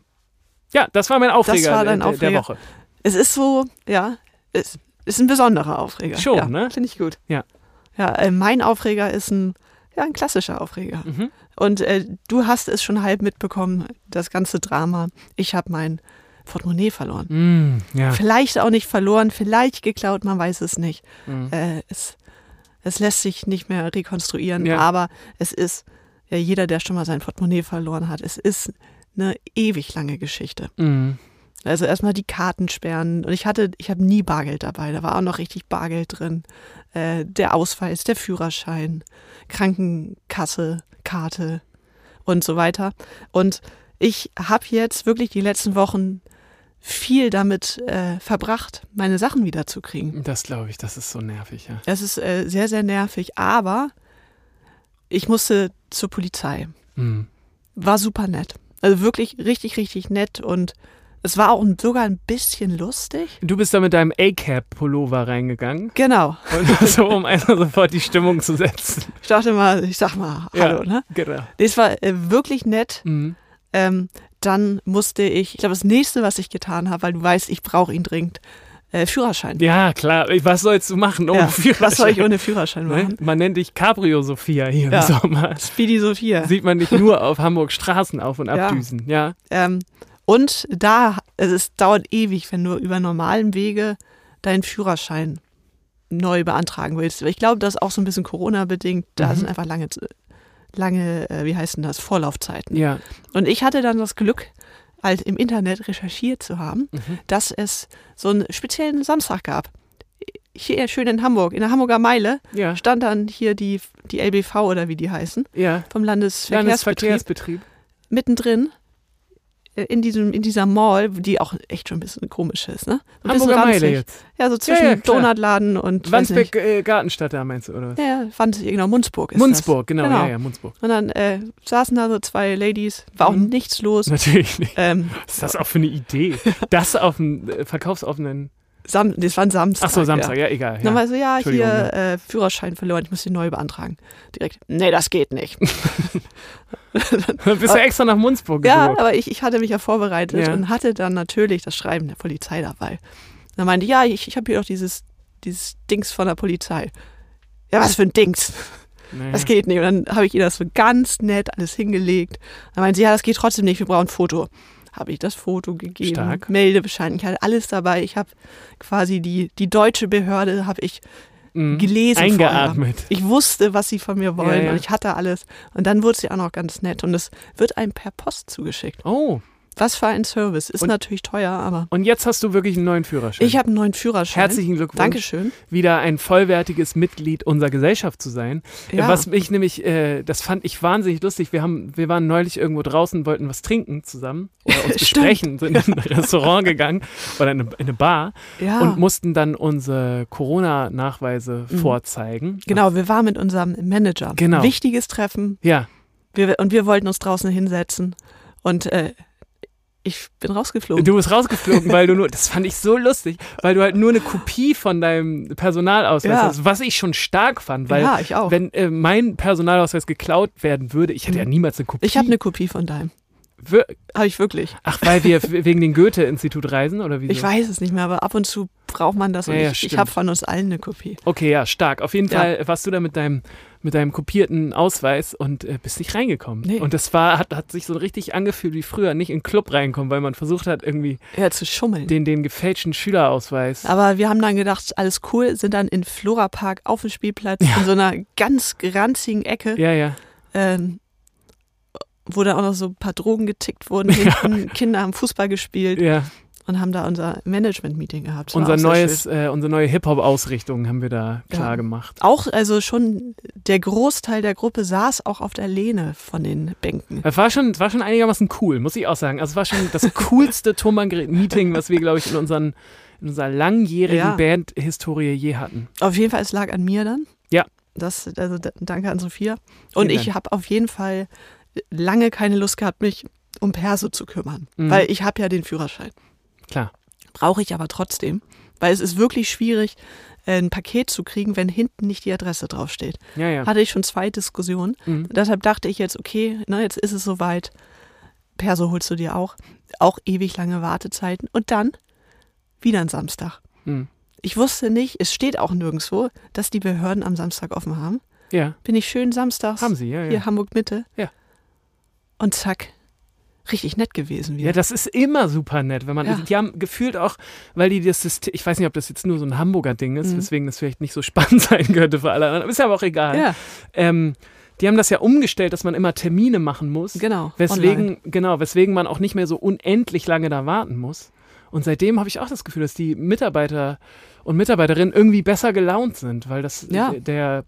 Ja, das war mein Aufreger, war dein äh, der- der Aufreger. Woche. Es ist so, ja, es ist ein besonderer Aufreger. Schon, ja, ne? Finde ich gut. Ja. Ja, äh, mein Aufreger ist ein, ja, ein klassischer Aufreger. Mhm. Und äh, du hast es schon halb mitbekommen, das ganze Drama. Ich habe mein Portemonnaie verloren. Mm, ja. Vielleicht auch nicht verloren, vielleicht geklaut, man weiß es nicht. Mhm. Äh, es, es lässt sich nicht mehr rekonstruieren, Ja. aber es ist, ja, jeder, der schon mal sein Portemonnaie verloren hat, es ist eine ewig lange Geschichte. Mhm. Also erstmal die Karten sperren. Und ich hatte, ich habe nie Bargeld dabei. Da war auch noch richtig Bargeld drin. Äh, der Ausweis, der Führerschein, Krankenkasse, Karte und so weiter. Und ich habe jetzt wirklich die letzten Wochen viel damit äh, verbracht, meine Sachen wiederzukriegen. Das glaube ich, das ist so nervig, ja. Es ist äh, sehr, sehr nervig, aber ich musste zur Polizei. Mhm. War super nett. Also wirklich richtig, richtig nett und es war auch sogar ein bisschen lustig. Du bist da mit deinem A-Cap-Pullover reingegangen, Genau. und so, um einfach sofort die Stimmung zu setzen. Ich dachte mal, ich sag mal, hallo, ja, ne? Genau. Das war äh, wirklich nett. Mhm. Ähm, dann musste ich, ich glaube, das nächste, was ich getan habe, weil du weißt, ich brauche ihn dringend, äh, Führerschein. Ja, klar. Was sollst du machen ohne Ja, Führerschein? Was soll ich ohne Führerschein Ne? machen? Man nennt dich Cabrio Sophia hier Ja. im Sommer. Speedy Sophia. Sieht man dich nur auf Hamburg Straßen auf und Ja. abdüsen. Ja. Ähm, und da, also es dauert ewig, wenn du über normalen Wege deinen Führerschein neu beantragen willst. Ich glaube, das ist auch so ein bisschen Corona-bedingt. Da Mhm. sind einfach lange, lange, äh, wie heißt denn das, Vorlaufzeiten. Ja. Und ich hatte dann das Glück, halt im Internet recherchiert zu haben, Mhm. dass es so einen speziellen Samstag gab. Hier schön in Hamburg, in der Hamburger Meile, Ja. stand dann hier die, die LBV oder wie die heißen, Ja. vom Landesverkehrsbetrieb, Landesverkehrsbetrieb. mittendrin in, diesem, in dieser Mall, die auch echt schon ein bisschen komisch ist. Ne? Ein Hamburger Meile jetzt. Ja, so zwischen ja, klar. Donutladen und. Wandsbek äh, Gartenstadt da meinst du, oder was? Ja, ja, fand ich, genau, Munzburg ist Munzburg, genau, Genau. Ja, ja, Munzburg. das. Und dann äh, saßen da so zwei Ladies, war auch Mhm. nichts los. Natürlich nicht. Ähm, Was ist das auch für eine Idee? Das auf dem äh, verkaufsoffenen. Sam das war ein Samstag. Ach so, Ja. Samstag, ja, egal. Dann Ja. war so, ja, hier äh, Führerschein verloren, ich muss den neu beantragen. Direkt, nee, das geht nicht. Dann bist du extra nach Munzburg ja, geguckt. aber ich, ich hatte mich ja vorbereitet Ja. und hatte dann natürlich das Schreiben der Polizei dabei. Dann meinte ich, ja, ich, ich habe hier doch dieses, dieses Dings von der Polizei. Ja, was für ein Dings? Naja. Das geht nicht. Und dann habe ich ihr das so ganz nett alles hingelegt. Dann meinte sie, ja, das geht trotzdem nicht, wir brauchen ein Foto. Habe ich das Foto gegeben. Stark. Meldebescheid, ich hatte alles dabei. Ich habe quasi die, die deutsche Behörde habe ich Mhm. gelesen. Eingeatmet. Vorher. Ich wusste, was sie von mir wollen Ja, ja. und ich hatte alles. Und dann wurde sie auch noch ganz nett und es wird einem per Post zugeschickt. Oh, Was für ein Service. Ist Und- natürlich teuer, aber und jetzt hast du wirklich einen neuen Führerschein. ich habe einen neuen Führerschein. Herzlichen Glückwunsch. Dankeschön. Wieder ein vollwertiges Mitglied unserer Gesellschaft zu sein. Ja. Was mich nämlich, äh, das fand ich wahnsinnig lustig. Wir, haben, wir waren neulich irgendwo draußen, wollten was trinken zusammen oder uns besprechen, sind in ein Restaurant gegangen oder in eine, in eine Bar ja. und mussten dann unsere Corona-Nachweise vorzeigen. Mhm. Genau, wir waren mit unserem Manager. Genau. Wichtiges Treffen. Ja, Wir, und wir wollten uns draußen hinsetzen. Und äh, ich bin rausgeflogen. du bist rausgeflogen, weil du nur, das fand ich so lustig, weil du halt nur eine Kopie von deinem Personalausweis Ja. hast, was ich schon stark fand, weil ja, ich auch. wenn äh, mein Personalausweis geklaut werden würde, ich hätte ja niemals eine Kopie. ich habe eine Kopie von deinem. Wir- Habe ich wirklich. Ach, weil wir wegen dem Goethe-Institut reisen oder wie? Ich weiß es nicht mehr, aber ab und zu braucht man das. Und Ja, ja, ich, ich habe von uns allen eine Kopie. Okay, ja, stark. Auf jeden Ja. Fall warst du da mit deinem, mit deinem kopierten Ausweis und äh, bist nicht reingekommen. Nee. Und das war, hat, hat sich so richtig angefühlt wie früher, nicht in den Club reinkommen, weil man versucht hat, irgendwie Ja, zu schummeln. den, den gefälschten Schülerausweis. aber wir haben dann gedacht, alles cool, sind dann in Flora Park auf dem Spielplatz in so einer ganz ranzigen Ecke, Ja, ja. ähm, wo da auch noch so ein paar Drogen getickt wurden. Hinten Kinder haben Fußball gespielt Ja, und haben da unser Management-Meeting gehabt. Unser neues, äh, unsere neue Hip-Hop-Ausrichtung haben wir da Ja. klar gemacht. Auch, also schon der Großteil der Gruppe saß auch auf der Lehne von den Bänken. Es war schon, war schon einigermaßen cool, muss ich auch sagen. Also es war schon das coolste Thomann-Meeting, was wir, glaube ich, in, unseren, in unserer langjährigen Ja. Bandhistorie je hatten. Auf jeden Fall, es lag an mir dann. Ja. Das, also danke an Sophia. Und Vielen ich habe auf jeden Fall lange keine Lust gehabt, mich um Perso zu kümmern. Mhm. Weil ich habe ja den Führerschein. Klar. Brauche ich aber trotzdem. Weil es ist wirklich schwierig, äh, ein Paket zu kriegen, wenn hinten nicht die Adresse draufsteht. Ja, ja. Hatte ich schon zwei Diskussionen. Mhm. Deshalb dachte ich jetzt, okay, ne, jetzt ist es soweit. Perso holst du dir auch. Auch ewig lange Wartezeiten. Und dann wieder ein Samstag. Mhm. Ich wusste nicht, es steht auch nirgendwo, dass die Behörden am Samstag offen haben. Ja, Bin ich schön samstags haben sie, ja, ja. hier Hamburg Mitte. Ja. Und zack, richtig nett gewesen wieder. Ja, das ist immer super nett, wenn man, Ja. die haben gefühlt auch, weil die das System, ich weiß nicht, ob das jetzt nur so ein Hamburger Ding ist, Mhm. weswegen das vielleicht nicht so spannend sein könnte für alle anderen, ist ja aber auch egal. ja, Ähm, die haben das ja umgestellt, dass man immer Termine machen muss, genau. weswegen, online. genau, weswegen man auch nicht mehr so unendlich lange da warten muss. Und seitdem habe ich auch das Gefühl, dass die Mitarbeiter und Mitarbeiterinnen irgendwie besser gelaunt sind, weil das Ja. der,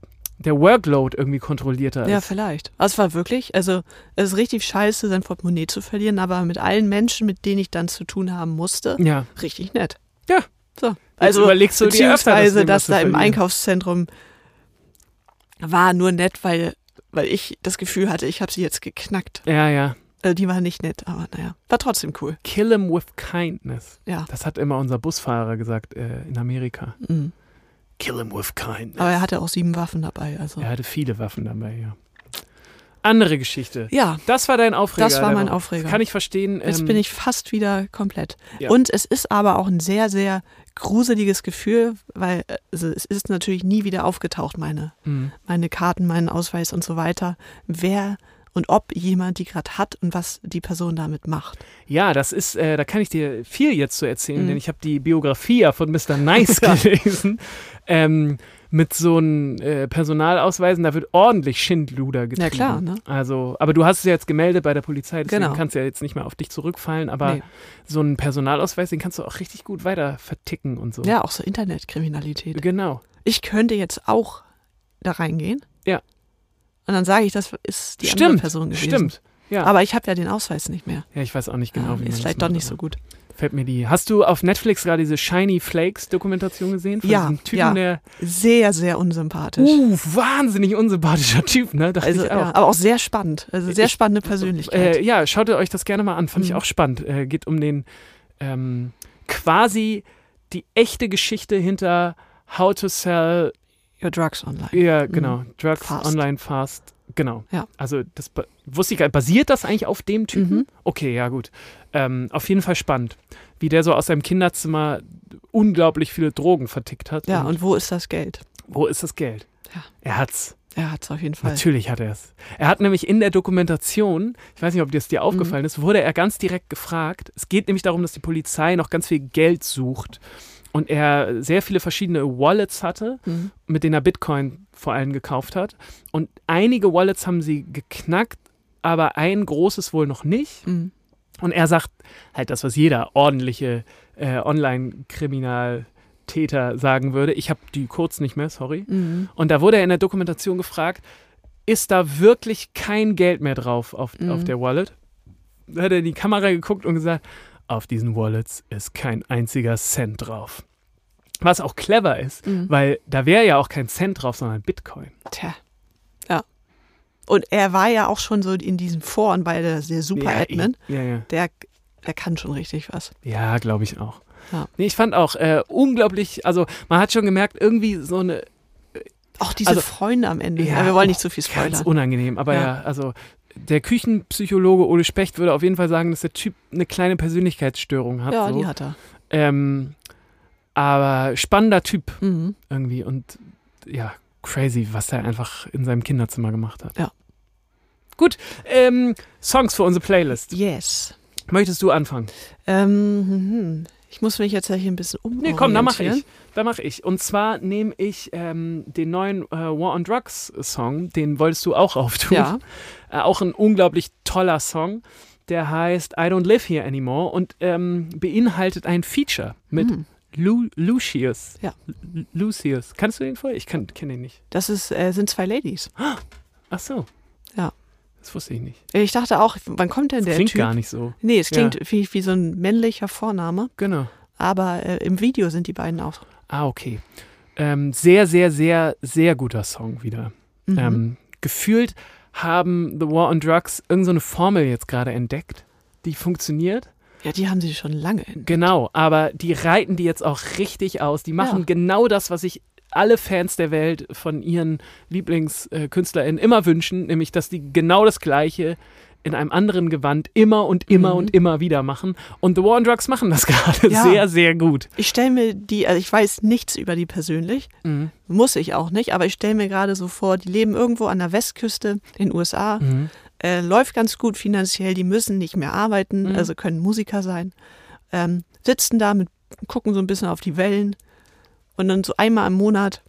der Workload irgendwie kontrollierter Ja, ist. vielleicht. Aber es war wirklich, also es ist richtig scheiße, sein Portemonnaie zu verlieren, aber mit allen Menschen, mit denen ich dann zu tun haben musste, Ja. richtig nett. Ja. So. Also überlegst du dir öfter, das beziehungsweise Ding das was zu da im. Einkaufszentrum war nur nett, weil, weil ich das Gefühl hatte, ich habe sie jetzt geknackt. Ja, ja. Also die war nicht nett, aber naja, war trotzdem cool. Kill him with kindness. Ja. Das hat immer unser Busfahrer gesagt äh, in Amerika. Mhm. Kill him with kindness. Aber er hatte auch sieben Waffen dabei. Also. er hatte viele Waffen dabei, ja. Andere Geschichte. Ja, Das war dein Aufreger. Das war mein. Aufreger. Kann ich verstehen. jetzt ähm, bin ich fast wieder komplett. Ja. Und es ist aber auch ein sehr, sehr gruseliges Gefühl, weil also es ist natürlich nie wieder aufgetaucht, meine, mh. meine Karten, meinen Ausweis und so weiter. Wer und ob jemand die gerade hat und was die Person damit macht. Ja, das ist, äh, da kann ich dir viel jetzt zu erzählen, Mhm. denn ich habe die Biografie von Mr. Nice gelesen. Ähm, mit so einem äh, Personalausweisen, da wird ordentlich Schindluder getrieben. Ja, klar, ne? Also, aber du hast es ja jetzt gemeldet bei der Polizei, deswegen Genau. kannst du ja jetzt nicht mehr auf dich zurückfallen, aber Nee. so einen Personalausweis, den kannst du auch richtig gut weiter verticken und so. Ja, auch so Internetkriminalität. Genau. Ich könnte jetzt auch da reingehen. Ja. Und dann sage ich, das ist die andere Stimmt, Person gewesen. stimmt. Ja. Aber ich habe ja den Ausweis nicht mehr. ja, ich weiß auch nicht genau, ja, wie ist vielleicht doch nicht so gut. Fällt mir die. Hast du auf Netflix gerade diese Shiny Flakes Dokumentation gesehen? Von Ja, diesem Typen, ja. der. Sehr, sehr unsympathisch. Uh, wahnsinnig unsympathischer Typ, ne? Dachte also, ich auch. ja, aber auch sehr spannend. Also sehr Ich- spannende Persönlichkeit. Äh, ja, schaut euch das gerne mal an. Fand ich Mhm. auch spannend. Äh, geht um den ähm, quasi die echte Geschichte hinter How to Sell, Your Drugs Online. ja, genau, Drugs Fast. online fast. Genau. Ja. Also, das wusste ich gar nicht. Basiert das eigentlich auf dem Typen? Mhm. Okay, ja, gut. Ähm, auf jeden Fall spannend. Wie der so aus seinem Kinderzimmer unglaublich viele Drogen vertickt hat. Ja, und wo ist das Geld? wo ist das Geld? Ja. Er hat's. Er hat es auf jeden Fall. Natürlich hat er es. Er hat nämlich in der Dokumentation, ich weiß nicht, ob dir das dir aufgefallen ist, wurde er ganz direkt gefragt. Es geht nämlich darum, dass die Polizei noch ganz viel Geld sucht und er sehr viele verschiedene Wallets hatte, Mhm. mit denen er Bitcoin vor allem gekauft hat. Und einige Wallets haben sie geknackt, aber ein großes wohl noch nicht. Mhm. Und er sagt halt das, was jeder ordentliche äh, Online-Kriminaltäter sagen würde. Ich habe die kurz nicht mehr, sorry. Mhm. Und da wurde er in der Dokumentation gefragt, ist da wirklich kein Geld mehr drauf auf, Mhm. auf der Wallet? Da hat er in die Kamera geguckt und gesagt, auf diesen Wallets ist kein einziger Cent drauf. Was auch clever ist, Mhm. weil da wäre ja auch kein Cent drauf, sondern Bitcoin. Tja. Ja. Und er war ja auch schon so in diesem Foren bei der, der Super-Admin. Ja, ja. Der, der kann schon richtig was. Ja, glaube ich auch. Ja. Nee, ich fand auch äh, unglaublich, also man hat schon gemerkt, irgendwie so eine Auch diese Also- Freunde am Ende. Ja, Ja, wir wollen nicht oh, zu viel ganz spoilern. unangenehm. Aber ja. Ja. also der Küchenpsychologe Ole Specht würde auf jeden Fall sagen, dass der Typ eine kleine Persönlichkeitsstörung hat. Ja, so. die hat er. Ähm, aber spannender Typ Mhm. irgendwie und ja, crazy, was er einfach in seinem Kinderzimmer gemacht hat. Ja. Gut, ähm, Songs für unsere Playlist. Yes. Möchtest du anfangen? Ähm, hm, ich muss mich jetzt hier ein bisschen um. Nee, komm, da mache ich. Da mache ich. Und zwar nehme ich ähm, den neuen äh, War on Drugs Song, den wolltest du auch auftun. Ja. Äh, auch ein unglaublich toller Song. Der heißt I Don't Live Here Anymore und ähm, beinhaltet ein Feature mit Hm. Lu Lucius. Ja. Lu- Lucius. Kannst du den vorher? Ich kenne den nicht. Das ist, äh, sind zwei Ladies. Ach so. Ja. Das wusste ich nicht. Ich dachte auch, wann kommt denn Das der klingt Typ? gar nicht so. Nee, es Ja. klingt wie, wie so ein männlicher Vorname, Genau. aber äh, im Video sind die beiden auch. Ah, okay. Ähm, sehr, sehr, sehr, sehr guter Song wieder. Mhm. Ähm, gefühlt haben The War on Drugs irgendeine so Formel jetzt gerade entdeckt, die funktioniert. ja, die haben sie schon lange. In. Genau, aber die reiten die jetzt auch richtig aus. Die machen Ja. genau das, was sich alle Fans der Welt von ihren LieblingskünstlerInnen immer wünschen, nämlich dass die genau das Gleiche in einem anderen Gewand immer und immer Mhm. und immer wieder machen. Und The War on Drugs machen das gerade Ja. sehr, sehr gut. Ich stelle mir die, also ich weiß nichts über die persönlich, Mhm. muss ich auch nicht, aber ich stelle mir gerade so vor, die leben irgendwo an der Westküste in den USA, Mhm. äh, läuft ganz gut finanziell, die müssen nicht mehr arbeiten, Mhm. also können Musiker sein, ähm, sitzen da mit, gucken so ein bisschen auf die Wellen und dann so einmal im Monat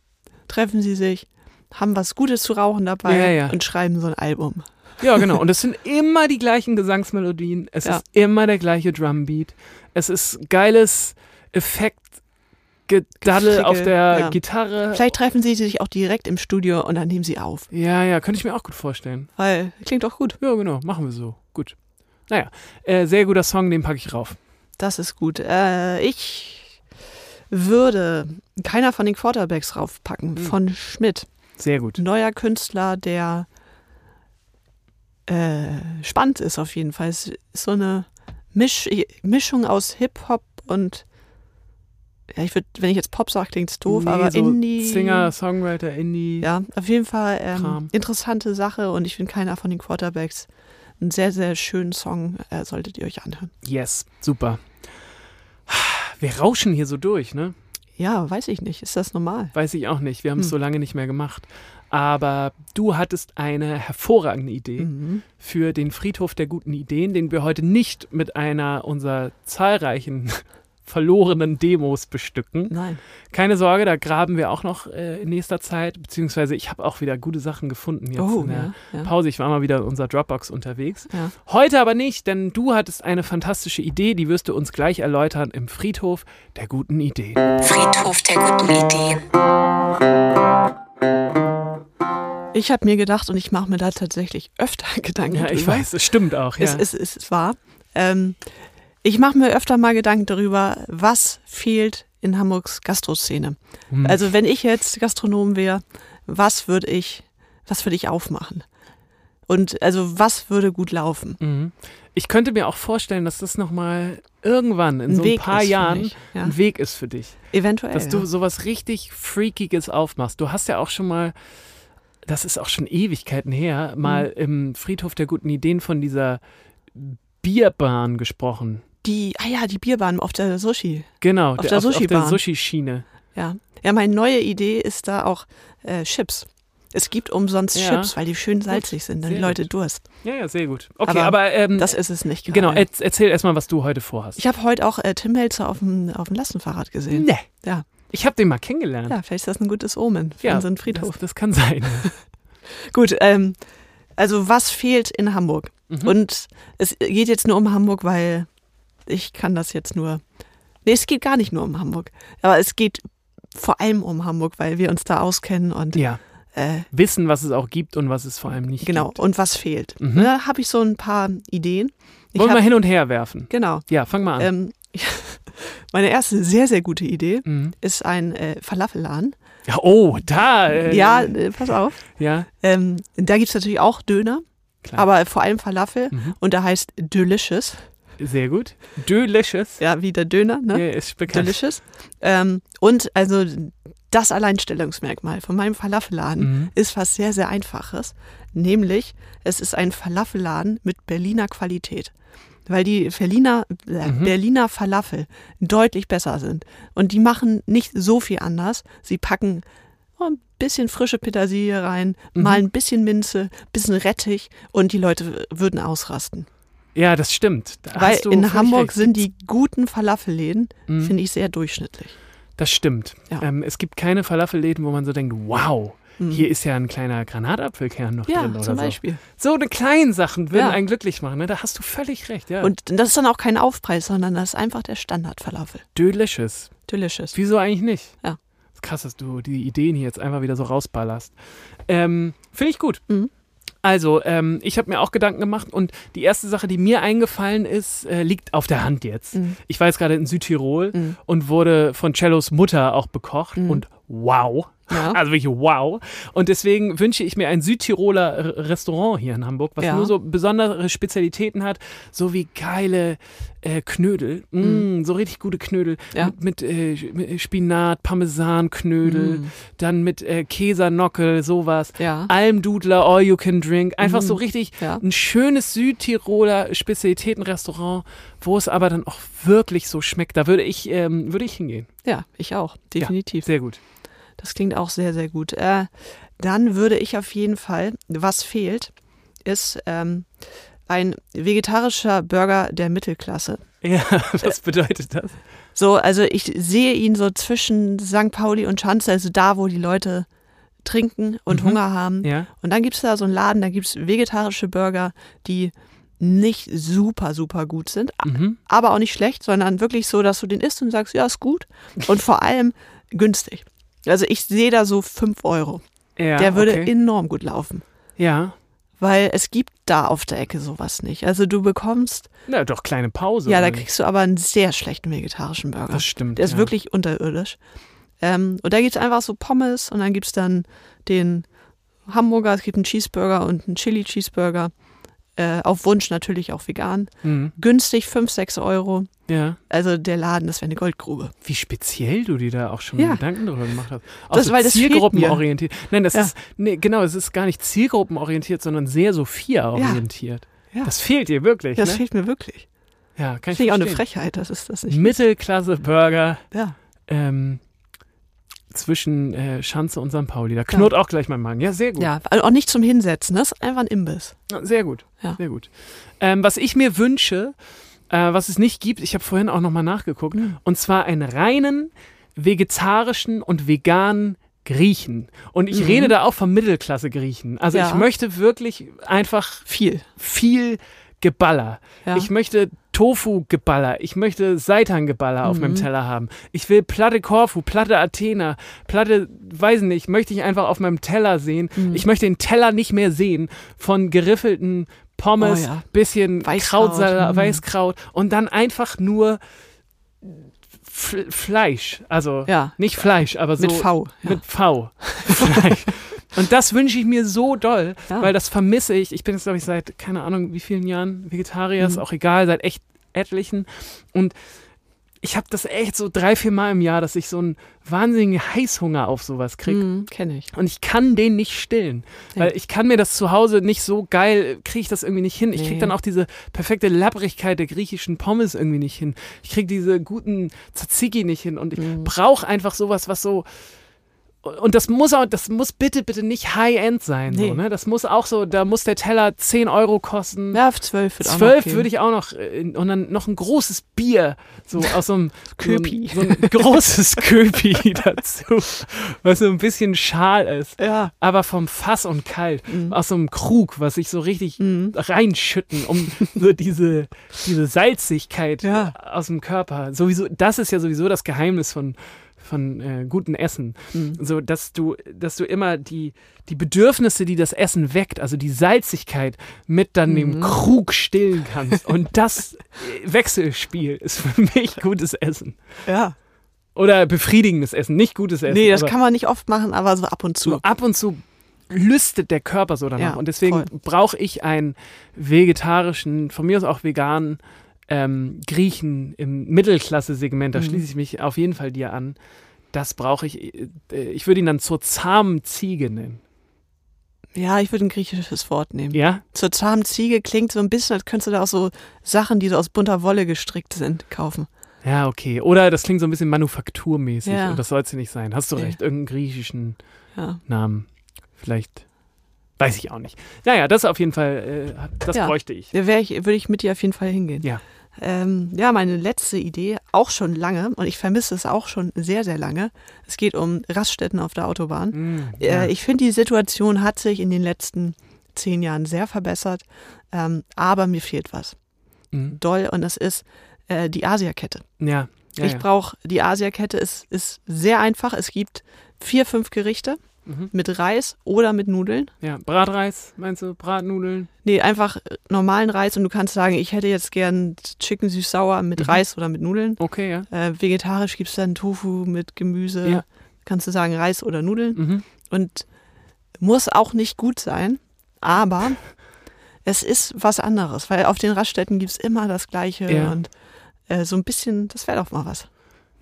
treffen sie sich, haben was Gutes zu rauchen dabei Ja, ja. und schreiben so ein Album. Ja, genau. Und es sind immer die gleichen Gesangsmelodien. Es Ja. ist immer der gleiche Drumbeat. Es ist geiles Effekt. Gedaddel auf der ja. Gitarre. Vielleicht treffen sie sich auch direkt im Studio und dann nehmen sie auf, Ja, ja, könnte ich mir auch gut vorstellen. weil klingt doch gut. Ja, genau, machen wir so. Gut. Naja, äh, sehr guter Song, den packe ich rauf. Das ist gut. Äh, ich würde keiner von den Quarterbacks raufpacken, Hm. von Schmidt. Sehr gut. Neuer Künstler, der äh, spannend ist auf jeden Fall. Es ist so eine Misch Mischung aus Hip-Hop und ja, ich würde, wenn ich jetzt Pop sage, klingt es doof, Nee, aber so Indie. Singer, Songwriter, Indie. Ja, auf jeden Fall ähm, interessante Sache und ich finde keiner von den Quarterbacks einen sehr, sehr schönen Song, äh, solltet ihr euch anhören. Yes, super. Wir rauschen hier so durch, ne? Ja, weiß ich nicht. Ist das normal? Weiß ich auch nicht. Wir haben es Hm. so lange nicht mehr gemacht. Aber du hattest eine hervorragende Idee. Mhm. für den Friedhof der guten Ideen, den wir heute nicht mit einer unserer zahlreichen verlorenen Demos bestücken. Nein. Keine Sorge, da graben wir auch noch äh, in nächster Zeit, beziehungsweise ich habe auch wieder gute Sachen gefunden jetzt oh, in der ja, ja. Pause. Ich war mal wieder in unserer Dropbox unterwegs. ja. Heute aber nicht, denn du hattest eine fantastische Idee, die wirst du uns gleich erläutern im Friedhof der guten Ideen. Friedhof der guten Ideen. Ich habe mir gedacht, und ich mache mir da tatsächlich öfter Gedanken Ja, ich drüber. weiß, es stimmt auch. Ja. Es, es, es ist wahr. Ähm, ich mache mir öfter mal Gedanken darüber, was fehlt in Hamburgs Gastroszene. Hm. Also wenn ich jetzt Gastronom wäre, was würde ich, was würde ich aufmachen? Und also was würde gut laufen? Mhm. Ich könnte mir auch vorstellen, dass das nochmal irgendwann in Ein so ein Weg paar Jahren ja. ein Weg ist für dich. Eventuell. dass ja. du sowas richtig Freakiges aufmachst. Du hast ja auch schon mal, das ist auch schon Ewigkeiten her, mal Mhm. im Friedhof der guten Ideen von dieser Bierbahn gesprochen. die, ah ja, die Bierbahn auf der Sushi. Genau, Auf der der. Sushi-Schiene. Ja. Ja, meine neue Idee ist da auch äh, Chips. Es gibt umsonst Ja. Chips, weil die schön salzig sind, dann Sehr die Leute gut. Durst. Ja, ja, sehr gut. Okay, Aber aber, ähm, Das ist es nicht gerade. genau, erz- erzähl erstmal, was du heute vorhast. Ich habe heute auch äh, Tim Melzer auf dem, auf dem Lastenfahrrad gesehen. nee, Ja. Ich habe den mal kennengelernt. ja, vielleicht ist das ein gutes Omen für Ja, unseren Friedhof. Das, das kann sein. Gut, ähm, also was fehlt in Hamburg? Mhm. Und es geht jetzt nur um Hamburg, weil ich kann das jetzt nur. Nee, es geht gar nicht nur um Hamburg. Aber es geht vor allem um Hamburg, weil wir uns da auskennen und ja, äh, wissen, was es auch gibt und was es vor allem nicht genau, gibt. und was fehlt. Mhm. Da habe ich so ein paar Ideen. Ich Wollen wir hin und her werfen? genau. Ja, fang mal an. Ähm, meine erste sehr, sehr gute Idee Mhm. ist ein äh, Falafelladen. Ja, oh, da. Äh, ja, äh, pass auf. Ja, Ähm, da gibt es natürlich auch Döner, klar. aber vor allem Falafel. Mhm. Und da heißt Delicious. Sehr gut. Delicious. Ja, wie der Döner, ne? Ja, ist bekannt. Delicious. Ähm, und also das Alleinstellungsmerkmal von meinem Falafelladen Mhm. ist was sehr, sehr Einfaches. Nämlich, es ist ein Falafelladen mit Berliner Qualität. Weil die Berliner, äh, Mhm. Berliner Falafel deutlich besser sind. Und die machen nicht so viel anders. Sie packen ein bisschen frische Petersilie rein, Mhm. mal ein bisschen Minze, bisschen Rettich und die Leute würden ausrasten. Ja, das stimmt. Da Weil in Hamburg recht. sind die guten Falafelläden, Mhm. finde ich, sehr durchschnittlich. Das stimmt. Ja. Ähm, es gibt keine Falafelläden, wo man so denkt, wow, Mhm. hier ist ja ein kleiner Granatapfelkern noch Ja, drin oder zum so. Beispiel. So eine kleinen Sachen würden Ja. einen glücklich machen. Ne? Da hast du völlig recht. Ja. Und das ist dann auch kein Aufpreis, sondern das ist einfach der Standard-Falafel. Delicious. Delicious. Wieso eigentlich nicht? Ja. Ist krass, dass du die Ideen hier jetzt einfach wieder so rausballerst. Ähm, Finde ich gut. Mhm. Also, ähm, ich habe mir auch Gedanken gemacht und die erste Sache, die mir eingefallen ist, äh, liegt auf der Hand jetzt. Mhm. Ich war jetzt gerade in Südtirol Mhm. und wurde von Cellos Mutter auch bekocht Mhm. und wow. Ja. Also wirklich wow. Und deswegen wünsche ich mir ein Südtiroler R- Restaurant hier in Hamburg, was Ja. nur so besondere Spezialitäten hat, so wie geile äh, Knödel. Mm, So richtig gute Knödel. Ja. Mit, mit, äh, mit Spinat, Parmesanknödel, Mm. dann mit äh, Käsernockel, sowas. Ja. Almdudler, all you can drink. Einfach Mhm. so richtig Ja. ein schönes Südtiroler Spezialitätenrestaurant, wo es aber dann auch wirklich so schmeckt. Da würde ich, ähm, würde ich hingehen. ja, ich auch. Definitiv. Sehr gut. Das klingt auch sehr, sehr gut. Äh, dann würde ich auf jeden Fall, was fehlt, ist ähm, ein vegetarischer Burger der Mittelklasse. Ja, was bedeutet das? So, also ich sehe ihn so zwischen St. Pauli und Schanze, also da, wo die Leute trinken und Mhm. Hunger haben. Ja. Und dann gibt es da so einen Laden, da gibt es vegetarische Burger, die nicht super, super gut sind, Mhm. aber auch nicht schlecht, sondern wirklich so, dass du den isst und sagst, ja, ist gut. Und vor allem günstig. Also ich sehe da so 5 Euro. Ja, Der würde okay. enorm gut laufen. Ja. Weil es gibt da auf der Ecke sowas nicht. Also du bekommst, Na, doch, kleine Pause. ja, da kriegst du aber einen sehr schlechten vegetarischen Burger. Das stimmt. Der ist ja. wirklich unterirdisch. Ähm, und da gibt es einfach so Pommes und dann gibt es dann den Hamburger, es gibt einen Cheeseburger und einen Chili-Cheeseburger. Äh, auf Wunsch natürlich auch vegan. Mhm. Günstig 5, 6 Euro. Ja. Also der Laden, das wäre eine Goldgrube. Wie speziell du dir da auch schon Ja. Gedanken darüber gemacht hast. Auch Das- so weil das zielgruppenorientiert. Nein, das Ja. ist, nee, genau, es ist gar nicht zielgruppenorientiert, sondern sehr Sophia-orientiert. Ja. Das fehlt dir wirklich, Das ne? fehlt mir wirklich. ja, kann ich Finde ich auch eine. Frechheit, das ist das nicht. Mittelklasse-Burger Ja. ähm, zwischen äh, Schanze und St. Pauli. Da knurrt auch gleich mein Magen. Ja, sehr gut. ja, also auch nicht zum Hinsetzen, das ist einfach ein Imbiss. Ja, Sehr gut. Ja. Sehr gut. Ähm, was ich mir wünsche, äh, was es nicht gibt, ich habe vorhin auch nochmal nachgeguckt, Mhm. und zwar einen reinen vegetarischen und veganen Griechen. Und ich Mhm. rede da auch von Mittelklasse-Griechen. Also Ja. ich möchte wirklich einfach Viel. viel Geballer. Ja. Ich möchte Tofu-Geballer. Ich möchte Seitan-Geballer auf Mhm. meinem Teller haben. Ich will Platte Korfu, Platte Athena, Platte, weiß nicht, möchte ich einfach auf meinem Teller sehen. Mhm. Ich möchte den Teller nicht mehr sehen von geriffelten Pommes, Oh ja. bisschen Weißkraut, Krautsalat, mhm. Weißkraut und dann einfach nur F Fleisch. Also Ja. nicht Fleisch, aber so Mit V. Ja. mit V. Fleisch. Und das wünsche ich mir so doll, Ja. weil das vermisse ich. Ich bin jetzt, glaube ich, seit, keine Ahnung, wie vielen Jahren Vegetarier, ist Mhm. auch egal, seit echt etlichen. Und ich habe das echt so drei, vier Mal im Jahr, dass ich so einen wahnsinnigen Heißhunger auf sowas kriege. Mhm, Kenne ich. Und ich kann den nicht stillen. Ja. Weil ich kann mir das zu Hause nicht so geil, kriege ich das irgendwie nicht hin. Ich kriege Nee. dann auch diese perfekte Lapprigkeit der griechischen Pommes irgendwie nicht hin. Ich kriege diese guten Tzatziki nicht hin. Und ich Mhm. brauche einfach sowas, was so und das muss auch, das muss bitte, bitte nicht High-End sein. So, Nee. ne? Das muss auch so, da muss der Teller 10 Euro kosten. Ja, auf zwölf wird auch noch Zwölf gehen. würde ich auch noch, äh, und dann noch ein großes Bier, so aus so einem Köpi. So ein, so ein großes Köpi dazu, was so ein bisschen schal ist, Ja. aber vom Fass und kalt, Mhm. aus so einem Krug, was sich so richtig reinschütten, um so diese, diese Salzigkeit Ja. aus dem Körper. Sowieso, das ist ja sowieso das Geheimnis von von äh, gutem Essen, Mhm. so dass du, dass du immer die, die Bedürfnisse, die das Essen weckt, also die Salzigkeit, mit dann Mhm. dem Krug stillen kannst. Und das äh, Wechselspiel ist für mich gutes Essen. Ja. Oder befriedigendes Essen, nicht gutes Essen. Nee, das kann man nicht oft machen, aber so ab und zu. so ab und zu lüstet der Körper so danach. Ja, und deswegen brauche ich einen vegetarischen, von mir aus auch veganen ähm, Griechen im Mittelklasse-Segment. Da Mhm. schließe ich mich auf jeden Fall dir an. Das brauche ich. äh, Ich würde ihn dann zur zahmen Ziege nennen. Ja, ich würde ein griechisches Wort nehmen. Ja? Zur zahmen Ziege klingt so ein bisschen, als könntest du da auch so Sachen, die so aus bunter Wolle gestrickt sind, kaufen. Ja, okay. Oder das klingt so ein bisschen manufakturmäßig Ja. und das soll es ja nicht sein. Hast du recht, irgendeinen griechischen Ja. Namen. Vielleicht. Weiß ich auch nicht. Naja, das auf jeden Fall, äh, das Ja. bräuchte ich. Da ich, würde ich mit dir auf jeden Fall hingehen. Ja. Ähm, ja, meine letzte Idee, auch schon lange, und ich vermisse es auch schon sehr, sehr lange. Es geht um Raststätten auf der Autobahn. Mm, ja. Äh, ich finde, die Situation hat sich in den letzten zehn Jahren sehr verbessert, ähm, aber mir fehlt was. Mm, Doll, und das ist äh, die Asiakette. ja. ja, ich brauche, die Asiakette ist, ist sehr einfach. Es gibt vier, fünf Gerichte Mhm. mit Reis oder mit Nudeln. Ja, Bratreis, meinst du? Bratnudeln? Nee, einfach äh, normalen Reis und du kannst sagen, ich hätte jetzt gern Chicken süß-sauer mit Mhm. Reis oder mit Nudeln. Okay, ja. Äh, vegetarisch gibt es dann Tofu mit Gemüse. Ja. Kannst du sagen Reis oder Nudeln. Mhm. Und muss auch nicht gut sein, aber es ist was anderes, weil auf den Raststätten gibt es immer das Gleiche Ja. und äh, so ein bisschen, das wäre doch mal was.